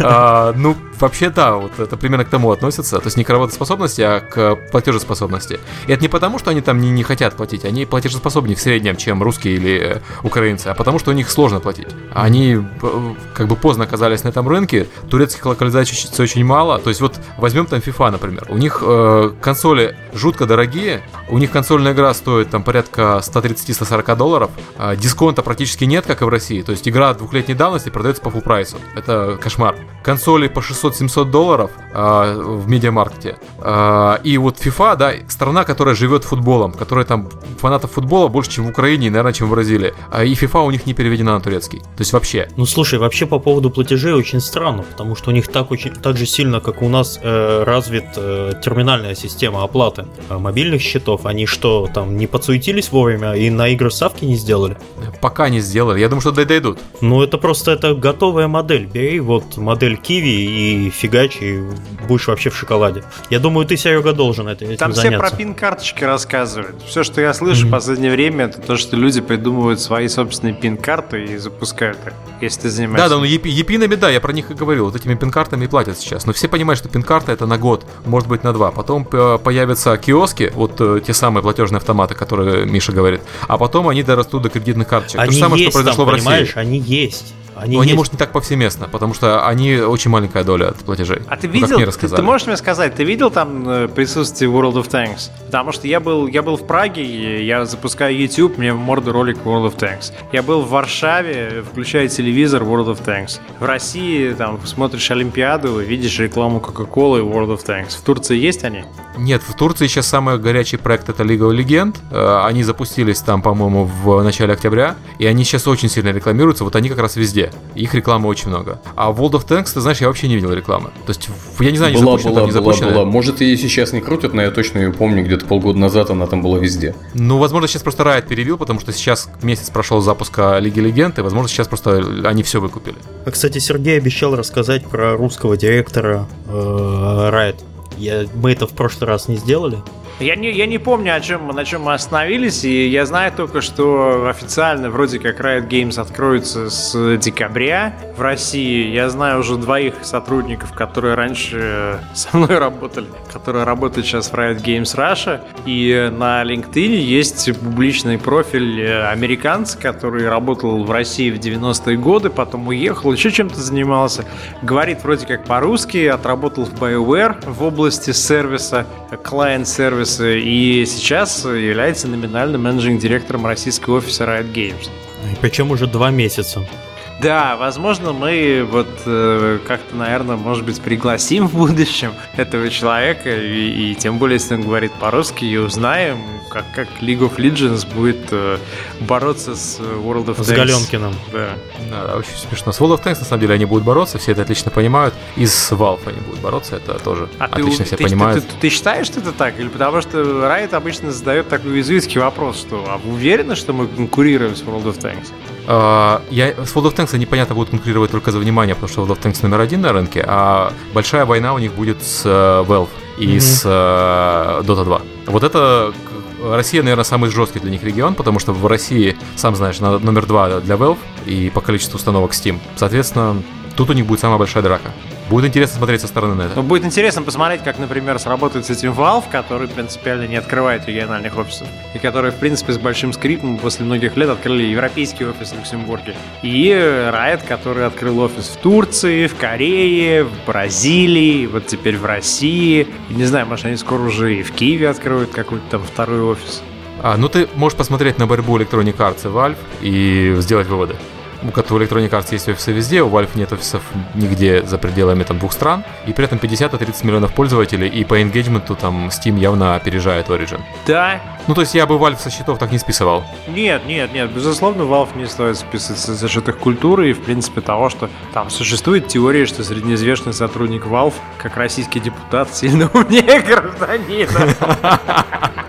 А, ну, вообще, да, вот это примерно к тому относится. То есть не к работоспособности, а к платежеспособности. И это не потому, что они там не, не хотят платить, они платежеспособнее в среднем, чем русские или э, украинцы, а потому что у них сложно платить. Они э, как бы поздно оказались на этом рынке, турецких локализаций очень- мало. То есть вот возьмем там FIFA, например. У них э, консоли жутко дорогие, у них консольная игра стоит там порядка 130-140 долларов, а дисконта практически нет, как и в России. То есть игра двухлетней давности продается по full прайсу. Это кошмар. Консоли по 600-700 долларов а, в медиамаркете. А, и вот FIFA, да, страна, которая живет футболом, которая там фанатов футбола больше, чем в Украине и, наверное, чем в Бразилии. А, и FIFA у них не переведена на турецкий. То есть вообще. Ну слушай, вообще по поводу платежей очень странно, потому что у них так очень так же сильно, как у нас, э, развит э, терминальная система оплаты э, мобильных счетов. Они что, там не подсуетились вовремя и на игры ставки не сделали? Пока не сделали. Я думаю, что дойдут. Ну это просто это готовая модель. Бери вот модель Киви и фигач, и будешь вообще в шоколаде. Я думаю, ты, Серега, должен это, этим Там все заняться. про пин-карточки рассказывают. Все, что я слышу Мгм. в последнее время, это то, что люди придумывают свои собственные пин-карты и запускают их, если ты Да, занимаешься. да, ну епи- епинами, да, я про них и говорил. Вот этими пин-картами и платят сейчас. Но все понимают, что пин-карта это на год, может быть на два. Потом э, появятся киоски, вот э, те самые платежные автоматы, которые Миша говорит. А потом они дорастут до кредитных карточек. То Они же самое, есть что произошло там, в России. понимаешь? Они есть. Они Но они, есть. может, не так повсеместно, потому что они очень маленькая доля от платежей. А ты Ну, видел, мне ты, ты можешь мне сказать, ты видел там э, присутствие World of Tanks? Потому что я был, я был в Праге, я запускаю YouTube, мне в морду ролик World of Tanks. Я был в Варшаве, включаю телевизор World of Tanks. В России там смотришь Олимпиаду, видишь рекламу Coca-Cola и World of Tanks. В Турции есть они? Нет, в Турции сейчас самый горячий проект это League of Legends. Э, Они запустились там, по-моему, в начале октября, и они сейчас очень сильно рекламируются. Вот они как раз везде. Их рекламы очень много. А World of Tanks, ты знаешь, я вообще не видел рекламы. То есть, я не знаю, не была, запущено была, там, не была, запущено. была. Может, ее сейчас не крутят, но я точно ее помню, где-то полгода назад она там была везде. Ну, возможно, сейчас просто Riot перевел, потому что сейчас месяц прошел запуска Лиги Легенд, и, возможно, сейчас просто они все выкупили. А, Кстати, Сергей обещал рассказать про русского директора э, Riot. Я, мы это в прошлый раз не сделали. Я не, я не помню, о чем, на чем мы остановились, и я знаю только, что официально вроде как Riot Games откроется с декабря в России. Я знаю уже двоих сотрудников, которые раньше э, со мной работали, которые работают сейчас в Riot Games Russia. И на LinkedIn есть публичный профиль э, американца, который работал в России в 90-е годы, потом уехал, еще чем-то занимался. Говорит вроде как по-русски, отработал в BioWare в области сервиса, клиент-сервиса, и сейчас является номинальным менеджинг директором российского офиса Riot Games. Причем уже два месяца. Да, возможно, мы вот э, как-то, наверное, может быть, пригласим в будущем этого человека, и, и тем более, если он говорит по-русски, и узнаем, как, как League of Legends будет э, бороться с World of Tanks. С Галенкиным. Да. Да, очень смешно. С World of Tanks, на самом деле, они будут бороться, все это отлично понимают. И с Valve они будут бороться, это тоже А ты, отлично все ты, понимают. Ты, ты- ты считаешь, что это так? Или потому что Riot обычно задает такой уязвительский вопрос, что а вы уверены, что мы конкурируем с World of Tanks? А, я, с World of Tanks они, понятно, будут конкурировать только за внимание, потому что World of Tanks номер один на рынке, а большая война у них будет с э, Valve и Мгм. с э, Dota 2. Вот это Россия, наверное, самый жесткий для них регион, потому что в России, сам знаешь, номер два для Valve и по количеству установок Steam. Соответственно, тут у них будет самая большая драка. Будет интересно смотреть со стороны на это. Но будет интересно посмотреть, как, например, сработает с этим Valve, который принципиально не открывает региональных офисов, и который, в принципе, с большим скрипом после многих лет открыли европейский офис в Люксембурге. И Riot, который открыл офис в Турции, в Корее, в Бразилии, вот теперь в России. И не знаю, может, они скоро уже и в Киеве откроют какой-то там второй офис. А, ну ты можешь посмотреть на борьбу Electronic Arts и Valve и сделать выводы. У которого Electronic Arts есть офисы везде, у Valve нет офисов нигде за пределами там двух стран, и при этом 50-30 миллионов пользователей, и по энгейджменту там Steam явно опережает Origin. Да. Ну, то есть я бы Valve со счетов так не списывал. Нет, нет, нет, безусловно, Valve не стоит списывать со счет их культуры и, в принципе, того, что там существует теория, что среднеизвестный сотрудник Valve, как российский депутат, сильно умнее гражданина.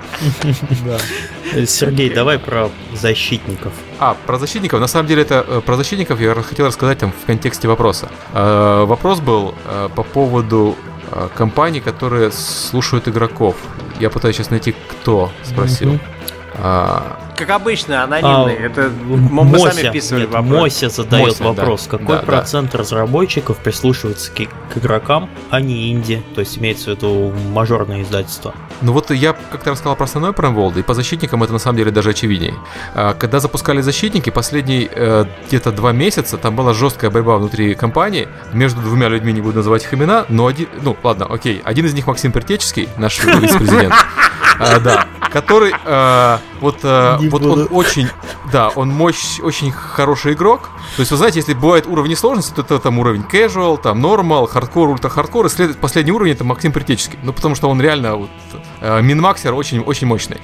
Сергей, давай про защитников. А, про защитников. На самом деле, это э, про защитников я хотел рассказать там в контексте вопроса. Э, вопрос был э, по поводу компаний, которые слушают игроков. Я пытаюсь сейчас найти, кто спросил. А, как обычно, анонимный. А, это мы Мося, сами вписывали нет, вопрос. Мося задает Мося, вопрос. Да. Какой да, процент да. разработчиков прислушивается к, к игрокам, а не инди? То есть имеется в виду мажорное издательство. Ну вот я как-то рассказал про основной Prime и по защитникам это на самом деле даже очевиднее. А, когда запускали защитники, последние э, где-то два месяца, там была жесткая борьба внутри компании между двумя людьми, не буду называть их имена, но один, ну ладно, окей, один из них Максим Пертеческий, наш вице-президент. А, да, который э, вот, э, вот он очень, да, он мощь, очень хороший игрок. То есть, вы знаете, если бывают уровни сложности, то это там уровень casual, там normal, hardcore, ультра hardcore, и след... последний уровень это Максим Притеческий. Ну, потому что он реально вот, минмаксер очень, очень мощный.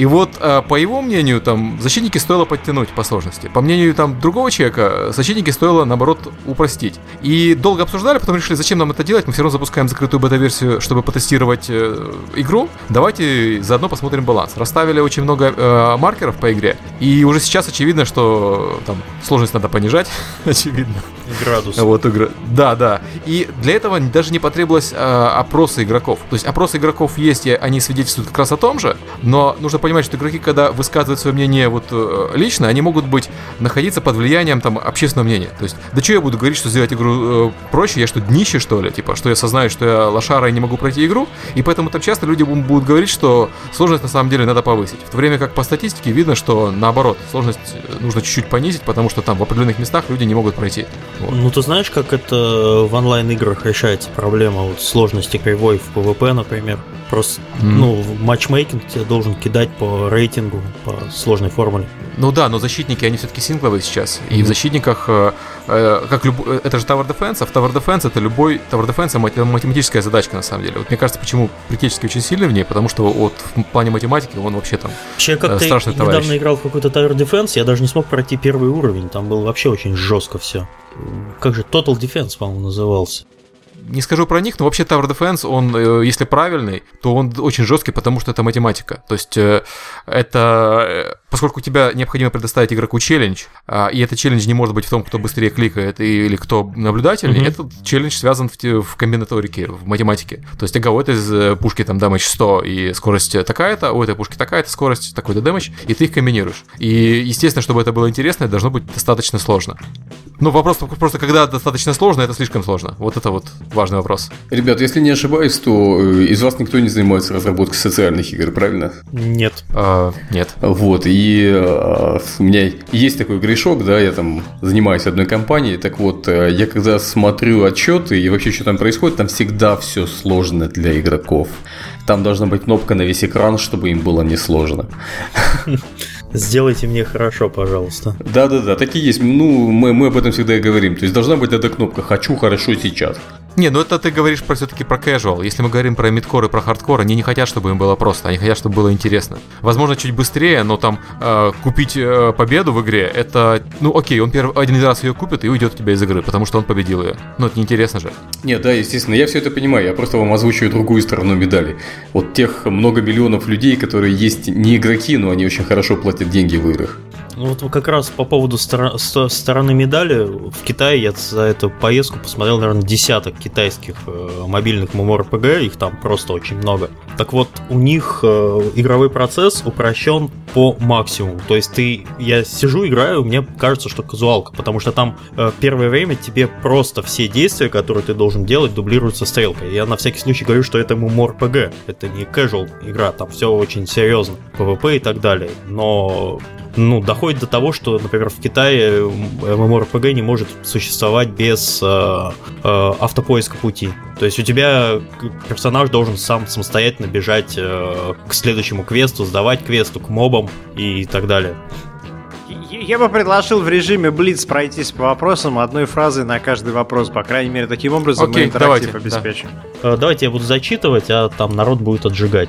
И вот, э, по его мнению, там, защитники стоило подтянуть по сложности. По мнению там другого человека, защитники стоило, наоборот, упростить. И долго обсуждали, потом решили, зачем нам это делать, мы все равно запускаем закрытую бета-версию, чтобы потестировать э, игру. Давайте заодно посмотрим баланс. Расставили очень много э, маркеров по игре, и уже сейчас очевидно, что там сложность надо понижать, очевидно. Градус. Вот, игра. Да, да. И для этого даже не потребовалось э, опросы игроков. То есть опросы игроков есть, и они свидетельствуют как раз о том же, но нужно понимать, что игроки, когда высказывают свое мнение вот э, лично, они могут быть находиться под влиянием там общественного мнения. То есть, да что я буду говорить, что сделать игру э, проще, я что, днище, что ли? Типа, что я осознаю, что я лошара и не могу пройти игру, и поэтому там часто люди будут говорить, что сложность на самом деле надо повысить. В то время как по статистике видно, что наоборот, сложность э, нужно чуть-чуть понизить, потому что там в определенных местах люди не могут пройти. Вот. Ну, ты знаешь, как это в онлайн-играх решается проблема вот сложности кривой в PvP, например? Просто, mm. ну, матчмейкинг тебе должен кидать по рейтингу, по сложной формуле. Ну да, но защитники, они все-таки сингловые сейчас. И mm-hmm. в защитниках, э, э, как люб... это же Tower Defense, а в Tower Defense это любой... Tower Defense это математическая задачка, на самом деле. Вот мне кажется, почему Притеческий очень сильный в ней, потому что вот в плане математики он вообще там Вообще, как э, страшный недавно товарищ. играл в какой-то Tower Defense, я даже не смог пройти первый уровень, там было вообще очень жестко все. Как же Total Defense, по-моему, назывался не скажу про них, но вообще Tower Defense, он, э, если правильный, то он очень жесткий, потому что это математика. То есть э, это, э, поскольку тебе необходимо предоставить игроку челлендж, а, и этот челлендж не может быть в том, кто быстрее кликает или кто наблюдательнее, mm-hmm. этот челлендж связан в, в комбинаторике, в математике. То есть, ага, у этой пушки там damage 100 и скорость такая-то, у этой пушки такая-то скорость, такой-то damage, и ты их комбинируешь. И, естественно, чтобы это было интересно, это должно быть достаточно сложно. Ну, вопрос просто, когда достаточно сложно, это слишком сложно. Вот это вот важный вопрос. Ребят, если не ошибаюсь, то э, из вас никто не занимается разработкой социальных игр, правильно? Нет. А, нет. Вот, и а, у меня есть такой грешок, да, я там занимаюсь одной компанией, так вот, э, я когда смотрю отчеты и вообще что там происходит, там всегда все сложно для игроков. Там должна быть кнопка на весь экран, чтобы им было несложно. Сделайте мне хорошо, пожалуйста. Да-да-да, такие есть. Ну, мы, мы об этом всегда и говорим. То есть должна быть эта кнопка «Хочу хорошо сейчас». Не, ну это ты говоришь про все-таки про casual. Если мы говорим про мидкор и про хардкор, они не хотят, чтобы им было просто, они хотят, чтобы было интересно. Возможно, чуть быстрее, но там э, купить э, победу в игре, это, ну окей, он первый, один раз ее купит и уйдет у тебя из игры, потому что он победил ее. Ну это неинтересно же. Нет, да, естественно, я все это понимаю, я просто вам озвучиваю другую сторону медали. Вот тех много миллионов людей, которые есть не игроки, но они очень хорошо платят деньги в играх. Ну вот как раз по поводу стор- стороны медали, в Китае я за эту поездку посмотрел, наверное, десяток китайских э, мобильных MMORPG, их там просто очень много. Так вот, у них э, игровой процесс упрощен по максимуму. То есть ты, я сижу, играю, мне кажется, что казуалка, потому что там э, первое время тебе просто все действия, которые ты должен делать, дублируются стрелкой. Я на всякий случай говорю, что это MMORPG, это не casual игра, там все очень серьезно, PvP и так далее. Но ну, доходит до того, что, например, в Китае MMORPG не может существовать без э, э, автопоиска пути. То есть у тебя персонаж должен сам самостоятельно бежать э, к следующему квесту, сдавать квесту, к мобам и так далее Я бы предложил в режиме Блиц пройтись по вопросам одной фразы на каждый вопрос. По крайней мере, таким образом Окей, мы интерактив давайте, обеспечим. Э, Давайте я буду зачитывать, а там народ будет отжигать.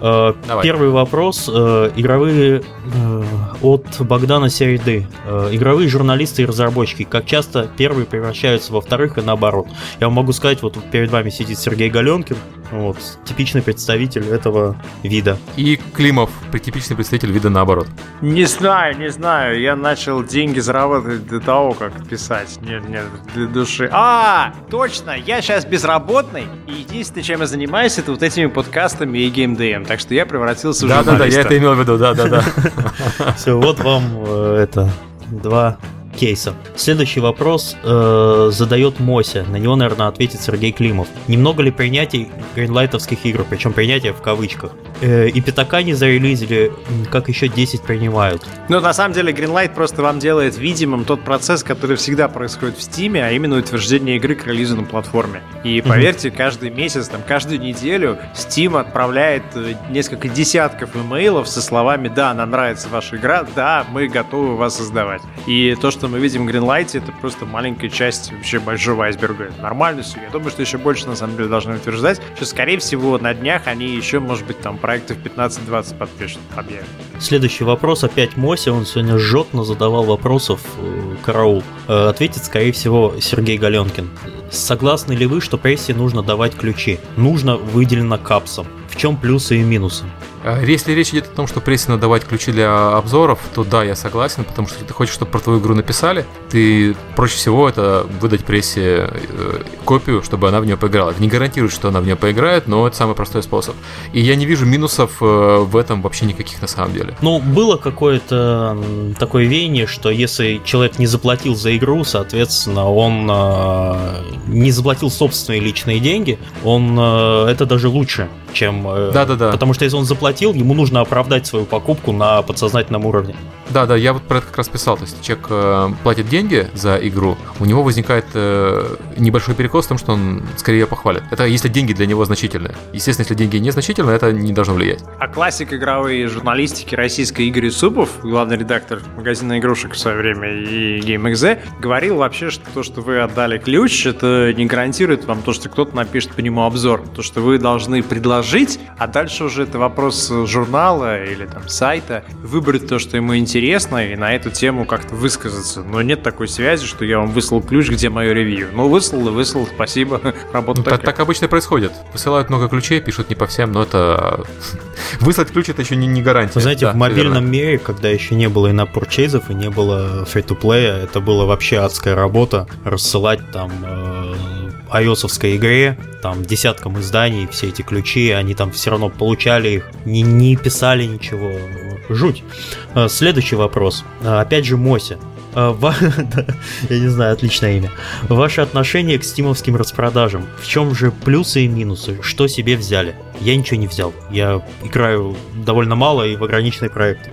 Э, Давай. Первый вопрос. э, Игровые от Богдана Середы. Игровые журналисты и разработчики. Как часто первые превращаются во вторых и наоборот? Я вам могу сказать, вот перед вами сидит Сергей Галенкин, вот, типичный представитель этого вида. И Климов, типичный представитель вида наоборот. Не знаю, не знаю. Я начал деньги зарабатывать до того, как писать. Нет, нет, для души. А, точно, я сейчас безработный. И единственное, чем я занимаюсь, это вот этими подкастами и геймдеем. Так что я превратился в Да-да-да, я это имел в виду, да-да-да. Все, вот вам э, это два кейса. Следующий вопрос э, задает Мося. На него, наверное, ответит Сергей Климов. Немного ли принятий гринлайтовских игр, причем принятие в кавычках? Э, и пятака не зарелизили, как еще 10 принимают. Ну, на самом деле, Greenlight просто вам делает видимым тот процесс, который всегда происходит в Steam, а именно утверждение игры к релизу на платформе. И поверьте, каждый месяц, там, каждую неделю Steam отправляет э, несколько десятков имейлов со словами «Да, нам нравится ваша игра, да, мы готовы вас создавать». И то, что мы видим в Greenlight, это просто маленькая часть вообще большого айсберга. Это Нормально все. Я думаю, что еще больше, на самом деле, должны утверждать, что, скорее всего, на днях они еще, может быть, там проектов 15-20 подпишут, объявят. Следующий вопрос опять Мося, он сегодня жжет, но задавал вопросов э, караул. Э, ответит, скорее всего, Сергей Галенкин. Согласны ли вы, что прессе нужно давать ключи? Нужно выделено капсом. В чем плюсы и минусы? А Если речь идет о том, что прессе надо давать ключи для обзоров, то да, я согласен, потому что если ты хочешь, чтобы про твою игру написали, ты проще всего это выдать прессе э, копию, чтобы она в нее поиграла. Не гарантирует, что она в нее поиграет, но это самый простой способ. И я не вижу минусов э, в этом вообще никаких на самом деле. Ну, было какое-то такое веяние, что если человек не заплатил за игру, соответственно, он э, не заплатил собственные личные деньги, он это даже лучше, чем... э, Да-да-да. Потому что если он заплатил, ему нужно оправдать свою покупку на подсознательном уровне. Да, да, я вот про это как раз писал. То есть человек э, платит деньги за игру, у него возникает э, небольшой перекос в том, что он скорее ее похвалит. Это если деньги для него значительные. Естественно, если деньги незначительные, это не должно влиять. А классик игровой журналистики российской Игорь Юсупов, главный редактор магазина игрушек в свое время и GameXZ, говорил вообще, что то, что вы отдали ключ, это не гарантирует вам то, что кто-то напишет по нему обзор. То, что вы должны предложить, а дальше уже это вопрос журнала или там сайта, выбрать то, что ему интересно, и на эту тему как-то высказаться. Но нет такой связи, что я вам выслал ключ, где мое ревью. Ну, выслал и выслал, спасибо, работа Ну, так, так обычно происходит. Высылают много ключей, пишут не по всем, но это... Выслать ключ это еще не, не гарантия. Вы знаете, Да, в мобильном верно. мире, когда еще не было и на пурчейзов, и не было free-to-play, это было вообще адская работа рассылать там э, ios игре, там десяткам изданий все эти ключи, они там все равно получали их, не, не писали ничего. Жуть. Э, Следующий вопрос. Э, Опять же Мося. Э, ва- Я не знаю, отличное имя. Ваше отношение к стимовским распродажам. В чем же плюсы и минусы? Что себе взяли? Я ничего не взял. Я играю довольно мало и в ограниченные проекты.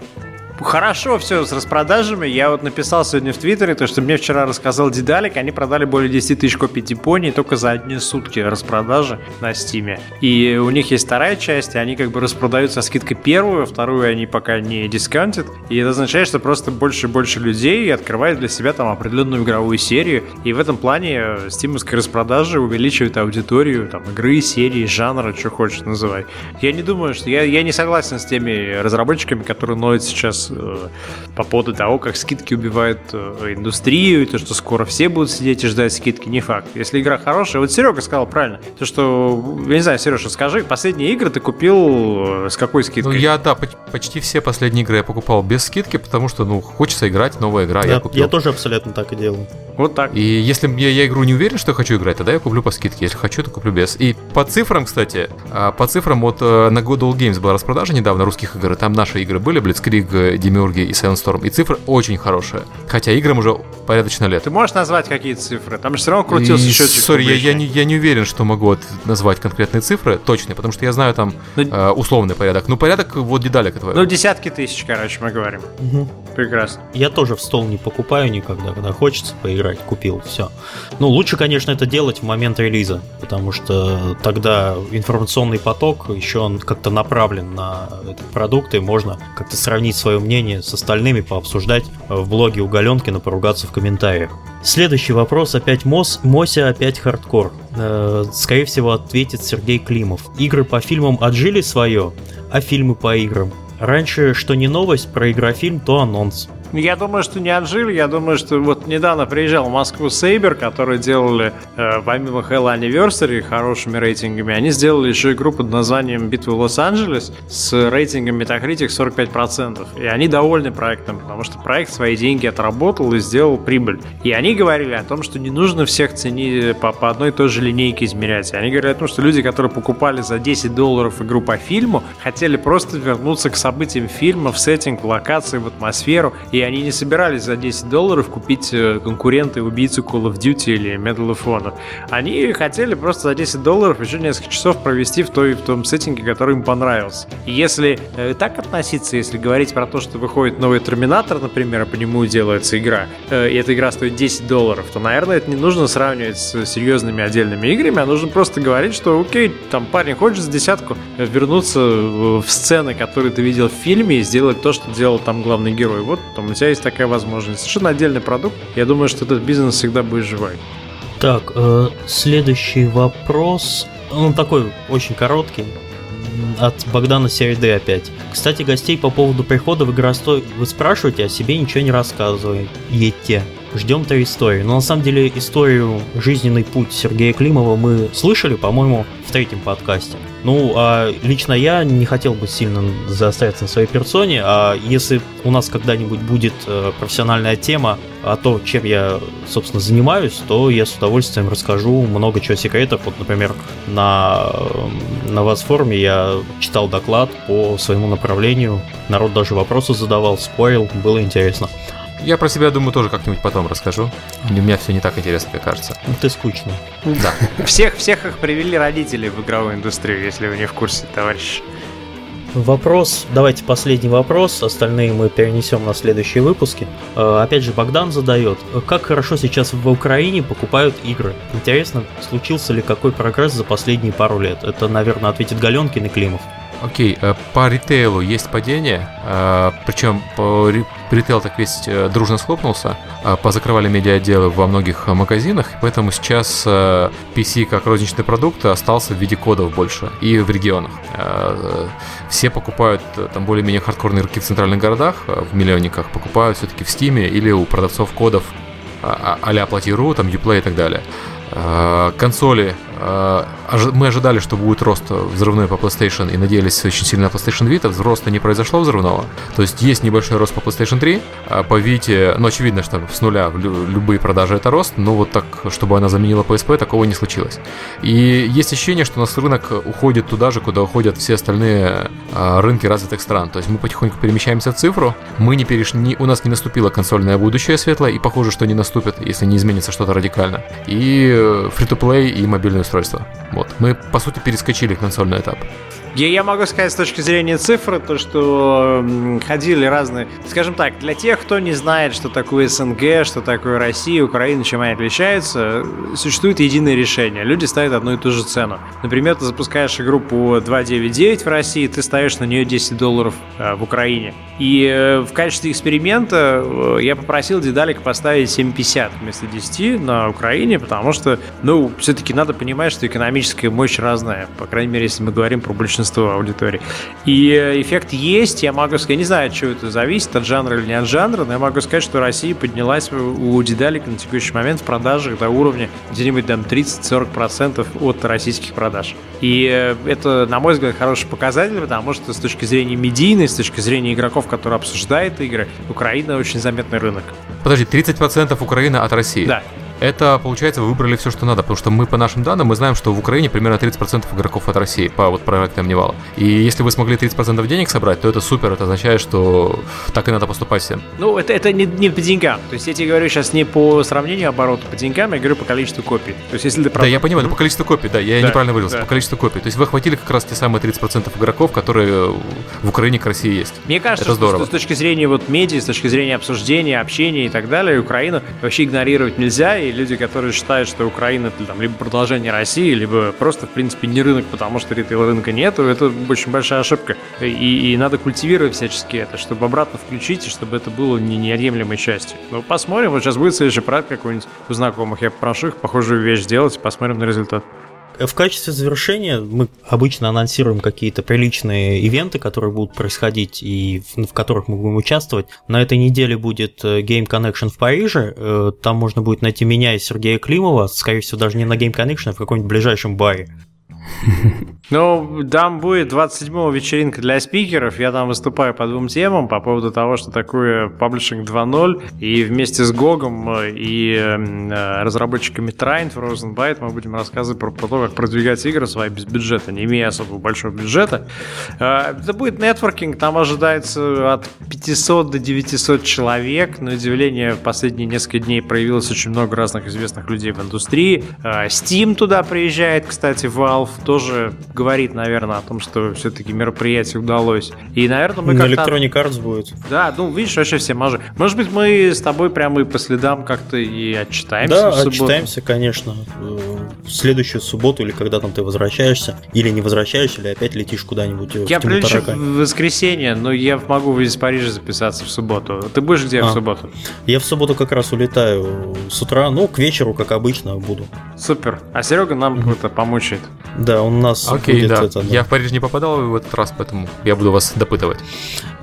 Хорошо все с распродажами. Я вот написал сегодня в Твиттере, то, что мне вчера рассказал Дедалик, они продали более 10 тысяч копий Дипонии только за одни сутки распродажи на Стиме. И у них есть вторая часть, и они как бы распродают со скидкой первую, а вторую они пока не дисконтят. И это означает, что просто больше и больше людей открывают для себя там определенную игровую серию. И в этом плане стимовские распродажи увеличивают аудиторию там игры, серии, жанра, что хочешь называй. Я не думаю, что... Я, я не согласен с теми разработчиками, которые ноют сейчас э, по поводу того, как скидки убивают э, индустрию, и то, что скоро все будут сидеть и ждать скидки, не факт. Если игра хорошая, вот Серега сказал правильно, то что, я не знаю, Сережа, скажи, последние игры ты купил э, с какой Ну, скидкой? я, да, поч- почти все последние игры я покупал без скидки, потому что, ну, хочется играть, новая игра, я я, купил. я тоже абсолютно так и делаю. Вот так. И если я, я игру не уверен, что я хочу играть, тогда я куплю по скидке. Если хочу, то куплю без. И по цифрам, кстати, а, по цифрам, вот э, на God Old Games была распродажа недавно русских игр, и там наши игры были, Blitzkrieg, Demiurge и Silent Storm, и цифры очень хорошие. Хотя играм уже порядочно лет. Ты можешь назвать какие-то цифры? Там же все равно крутился И, счетчик. Сори, я, я, не, я не уверен, что могу вот назвать конкретные цифры точные, потому что я знаю там Ну, э, условный порядок. Ну, порядок вот дедалек твоего. Ну, десятки тысяч, короче, мы говорим. Прекрасно. Я тоже в стол не покупаю никогда, когда хочется поиграть, купил, все. Ну, лучше, конечно, это делать в момент релиза, потому что тогда информационный поток еще он как-то направлен на этот продукт, и можно как-то сравнить свое мнение с остальными, пообсуждать в блоге у Галенкина, поругаться в комментариях. Следующий вопрос опять МОС. Мося опять хардкор. Э, скорее всего, ответит Сергей Климов. Игры по фильмам отжили свое, а фильмы по играм Раньше, что не новость, про игрофильм, то анонс. Я думаю, что не отжили. Я думаю, что вот недавно приезжал в Москву Saber, которые делали э, помимо Halo Anniversary с хорошими рейтингами, они сделали еще игру под названием Битва Лос-Анджелес с рейтингом Metacritic 45%. И они довольны проектом, потому что проект свои деньги отработал и сделал прибыль. И они говорили о том, что не нужно всех цени по, по одной и той же линейке измерять. Они говорят о том, что люди, которые покупали за 10 долларов игру по фильму, хотели просто вернуться к событиям фильма в сеттинг, в локации, в атмосферу. И они не собирались за 10 долларов купить э, конкуренты убийцу Call of Duty или Medal of Honor. Они хотели просто за 10 долларов еще несколько часов провести в, той, в том сеттинге, который им понравился. И если э, так относиться, если говорить про то, что выходит новый Терминатор, например, а по нему делается игра, э, и эта игра стоит 10 долларов, то, наверное, это не нужно сравнивать с серьезными отдельными играми, а нужно просто говорить, что окей, там парень хочет за десятку вернуться в сцены, которые ты видел в фильме, и сделать то, что делал там главный герой. Вот там у тебя есть такая возможность. Совершенно отдельный продукт. Я думаю, что этот бизнес всегда будет живой. Так, э, следующий вопрос. Он такой очень короткий. От Богдана Середы опять. Кстати, гостей по поводу прихода в игростой вы спрашиваете, о себе ничего не рассказываете. Ждем той истории. Но на самом деле историю «Жизненный путь» Сергея Климова мы слышали, по-моему, в третьем подкасте. Ну, а лично я не хотел бы сильно заостряться на своей персоне, а если у нас когда-нибудь будет э, профессиональная тема о том, чем я, собственно, занимаюсь, то я с удовольствием расскажу много чего секретов. Вот, например, на, э, на вас форуме я читал доклад по своему направлению, народ даже вопросы задавал, спорил, было интересно. Я про себя, думаю, тоже как-нибудь потом расскажу. У меня все не так интересно, как кажется. Ну, ты скучно. Да. Всех, всех их привели родители в игровую индустрию, если вы не в курсе, товарищ. Вопрос, давайте последний вопрос, остальные мы перенесем на следующие выпуски. Э, опять же, Богдан задает, как хорошо сейчас в Украине покупают игры? Интересно, случился ли какой прогресс за последние пару лет? Это, наверное, ответит Галенкин и Климов. Окей, э, по ритейлу есть падение, э, причем по ритейл так весь э, дружно схлопнулся, позакрывали медиа-отделы во многих магазинах, поэтому сейчас PC как розничный продукт остался в виде кодов больше и в регионах. Все покупают там более-менее хардкорные игроки в центральных городах, в миллионниках, покупают все-таки в Steam или у продавцов кодов а-ля Plati.ru, там Uplay и так далее. Консоли мы ожидали, что будет рост взрывной по PlayStation и надеялись очень сильно на PlayStation Vita. Роста не произошло взрывного. То есть есть небольшой рост по PlayStation 3. А по Vita, ну очевидно, что с нуля любые продажи это рост, но вот так, чтобы она заменила PSP, такого не случилось. И есть ощущение, что у нас рынок уходит туда же, куда уходят все остальные рынки развитых стран. То есть мы потихоньку перемещаемся в цифру. Мы не переш... не... У нас не наступило консольное будущее светлое, и похоже, что не наступит, если не изменится что-то радикально. И фри-то-плей, и мобильную устройства. Вот. Мы, по сути, перескочили консольный этап. Я, я могу сказать с точки зрения цифры, то что ходили разные... Скажем так, для тех, кто не знает, что такое СНГ, что такое Россия, Украина, чем они отличаются, существует единое решение. Люди ставят одну и ту же цену. Например, ты запускаешь игру по 2.9.9 в России, ты ставишь на нее 10 долларов э, в Украине. И э, в качестве эксперимента э, я попросил Дедалика поставить 7.50 вместо 10 на Украине, потому что, ну, все-таки надо понимать, что экономическая мощь разная. По крайней мере, если мы говорим про большинство большинство аудитории. И э, эффект есть, я могу сказать, я не знаю, от чего это зависит, от жанра или не от жанра, но я могу сказать, что Россия поднялась у Дедалика на текущий момент в продажах до уровня где-нибудь там 30-40% от российских продаж. И э, это, на мой взгляд, хороший показатель, потому что с точки зрения медийной, с точки зрения игроков, которые обсуждают игры, Украина очень заметный рынок. Подожди, 30% Украина от России? Да. Это, получается, вы выбрали все, что надо, потому что мы, по нашим данным, мы знаем, что в Украине примерно 30% игроков от России по вот проектам Невала. И если вы смогли 30% денег собрать, то это супер, это означает, что так и надо поступать всем. Ну, это, это не, не по деньгам. То есть я тебе говорю сейчас не по сравнению оборота по деньгам, я говорю по количеству копий. То есть если ты... Да, я понимаю, но по количеству копий, да, я Да, неправильно выразился, да. по количеству копий. То есть вы охватили как раз те самые 30% игроков, которые в Украине к России есть. Мне кажется, Это что здорово. с, с точки зрения вот медиа, с точки зрения обсуждения, общения и так далее, Украину вообще игнорировать нельзя, и люди, которые считают, что Украина это там либо продолжение России, либо просто, в принципе, не рынок, потому что ритейл рынка нету, это очень большая ошибка. И, и надо культивировать всячески это, чтобы обратно включить, и чтобы это было не неотъемлемой частью. Ну, посмотрим, вот сейчас будет следующий проект какой-нибудь у знакомых, я попрошу их похожую вещь сделать, посмотрим на результат. В качестве завершения мы обычно анонсируем какие-то приличные ивенты, которые будут происходить и в, в которых мы будем участвовать. На этой неделе будет э, Game Connection в Париже. Э, Там можно будет найти меня и Сергея Климова, скорее всего, даже не на Game Connection, а в каком-нибудь ближайшем баре. Ну, там будет 27-го вечеринка для спикеров. Я там выступаю по двум темам по поводу того, что такое паблишинг 2.0. И вместе с Гогом э, и э, разработчиками Train Frozen Byte мы будем рассказывать про, про то, как продвигать игры свои без бюджета, не имея особо большого бюджета. Э, Это будет нетворкинг, там ожидается от 500 до 900 человек. На удивление, в последние несколько дней проявилось очень много разных известных людей в индустрии. Э, Steam туда приезжает, кстати, Valve тоже говорит, наверное, о том, что все-таки мероприятие удалось. И, наверное, мы На как-то... Electronic Arts будет. Да, ну, видишь, вообще все мажи. Может быть, мы с тобой прямо и по следам как-то и отчитаемся Да, в отчитаемся, конечно. э, В следующую субботу или когда там ты возвращаешься, или не возвращаешься, или опять летишь куда-нибудь э, в Я тьму прилечу в воскресенье, но я могу из Парижа записаться в субботу. Ты будешь где в А. субботу? Я в субботу как раз улетаю с утра, ну, к вечеру, как обычно, буду. Супер. А Серега нам как-то помучает. Да, он у нас Окей, будет да. это, да. Я в Париж не попадал в этот раз, поэтому я буду вас допытывать.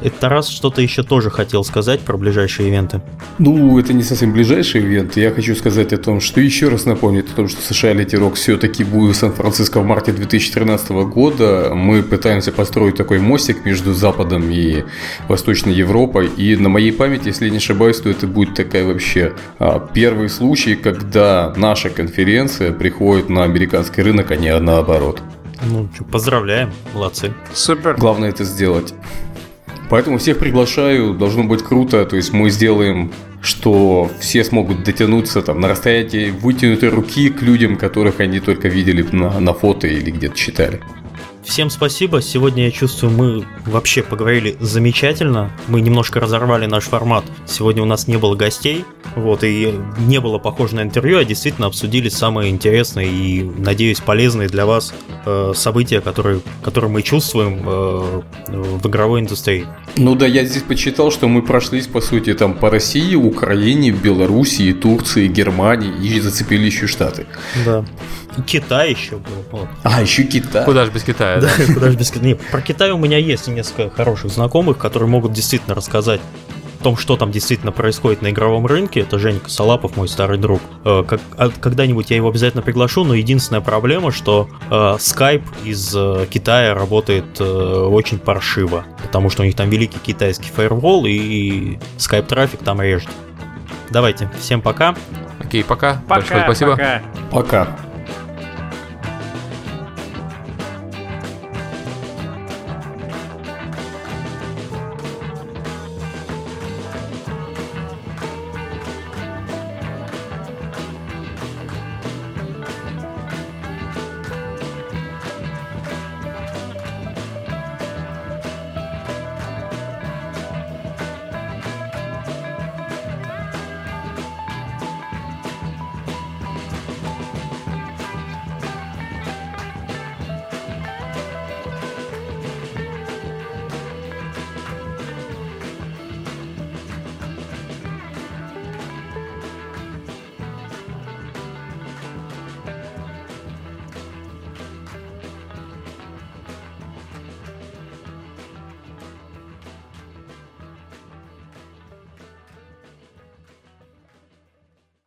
Э, Тарас что-то еще тоже хотел сказать про ближайшие ивенты. Ну, это не совсем ближайший ивент. Я хочу сказать о том, что еще раз напомнить о том, что США Лети Рок все-таки будет в Сан-Франциско в марте 2013 года. Мы пытаемся построить такой мостик между Западом и Восточной Европой. И на моей памяти, если я не ошибаюсь, то это будет такая вообще а, первый случай, когда наша конференция приходит на американский рынок, а не наоборот. Ну, чё, поздравляем, молодцы. Супер. Главное это сделать. Поэтому всех приглашаю, должно быть круто. То есть мы сделаем, что все смогут дотянуться там на расстоянии вытянутой руки к людям, которых они только видели на, на фото или где-то читали. Всем спасибо. Сегодня, я чувствую, мы вообще поговорили замечательно. Мы немножко разорвали наш формат. Сегодня у нас не было гостей. Вот, и не было похоже на интервью, а действительно обсудили самые интересные и, надеюсь, полезные для вас э, события, которые, которые мы чувствуем э, в игровой индустрии. Ну да, я здесь почитал, что мы прошлись, по сути, там по России, Украине, Белоруссии, Турции, Германии и зацепили еще Штаты. Да. Китай еще был. Вот. А, еще Китай. Куда же без Китая, да? Да, куда же без Китая. Не, Про Китай у меня есть несколько хороших знакомых, которые могут действительно рассказать о том, что там действительно происходит на игровом рынке. Это Женька Салапов, мой старый друг. Э, как- а Когда-нибудь я его обязательно приглашу, но единственная проблема, что э, Skype из э, Китая работает э, очень паршиво, потому что у них там великий китайский фаервол и Skype трафик там режет. Давайте, всем пока. Окей, пока. Пока, Большое спасибо. пока. Пока.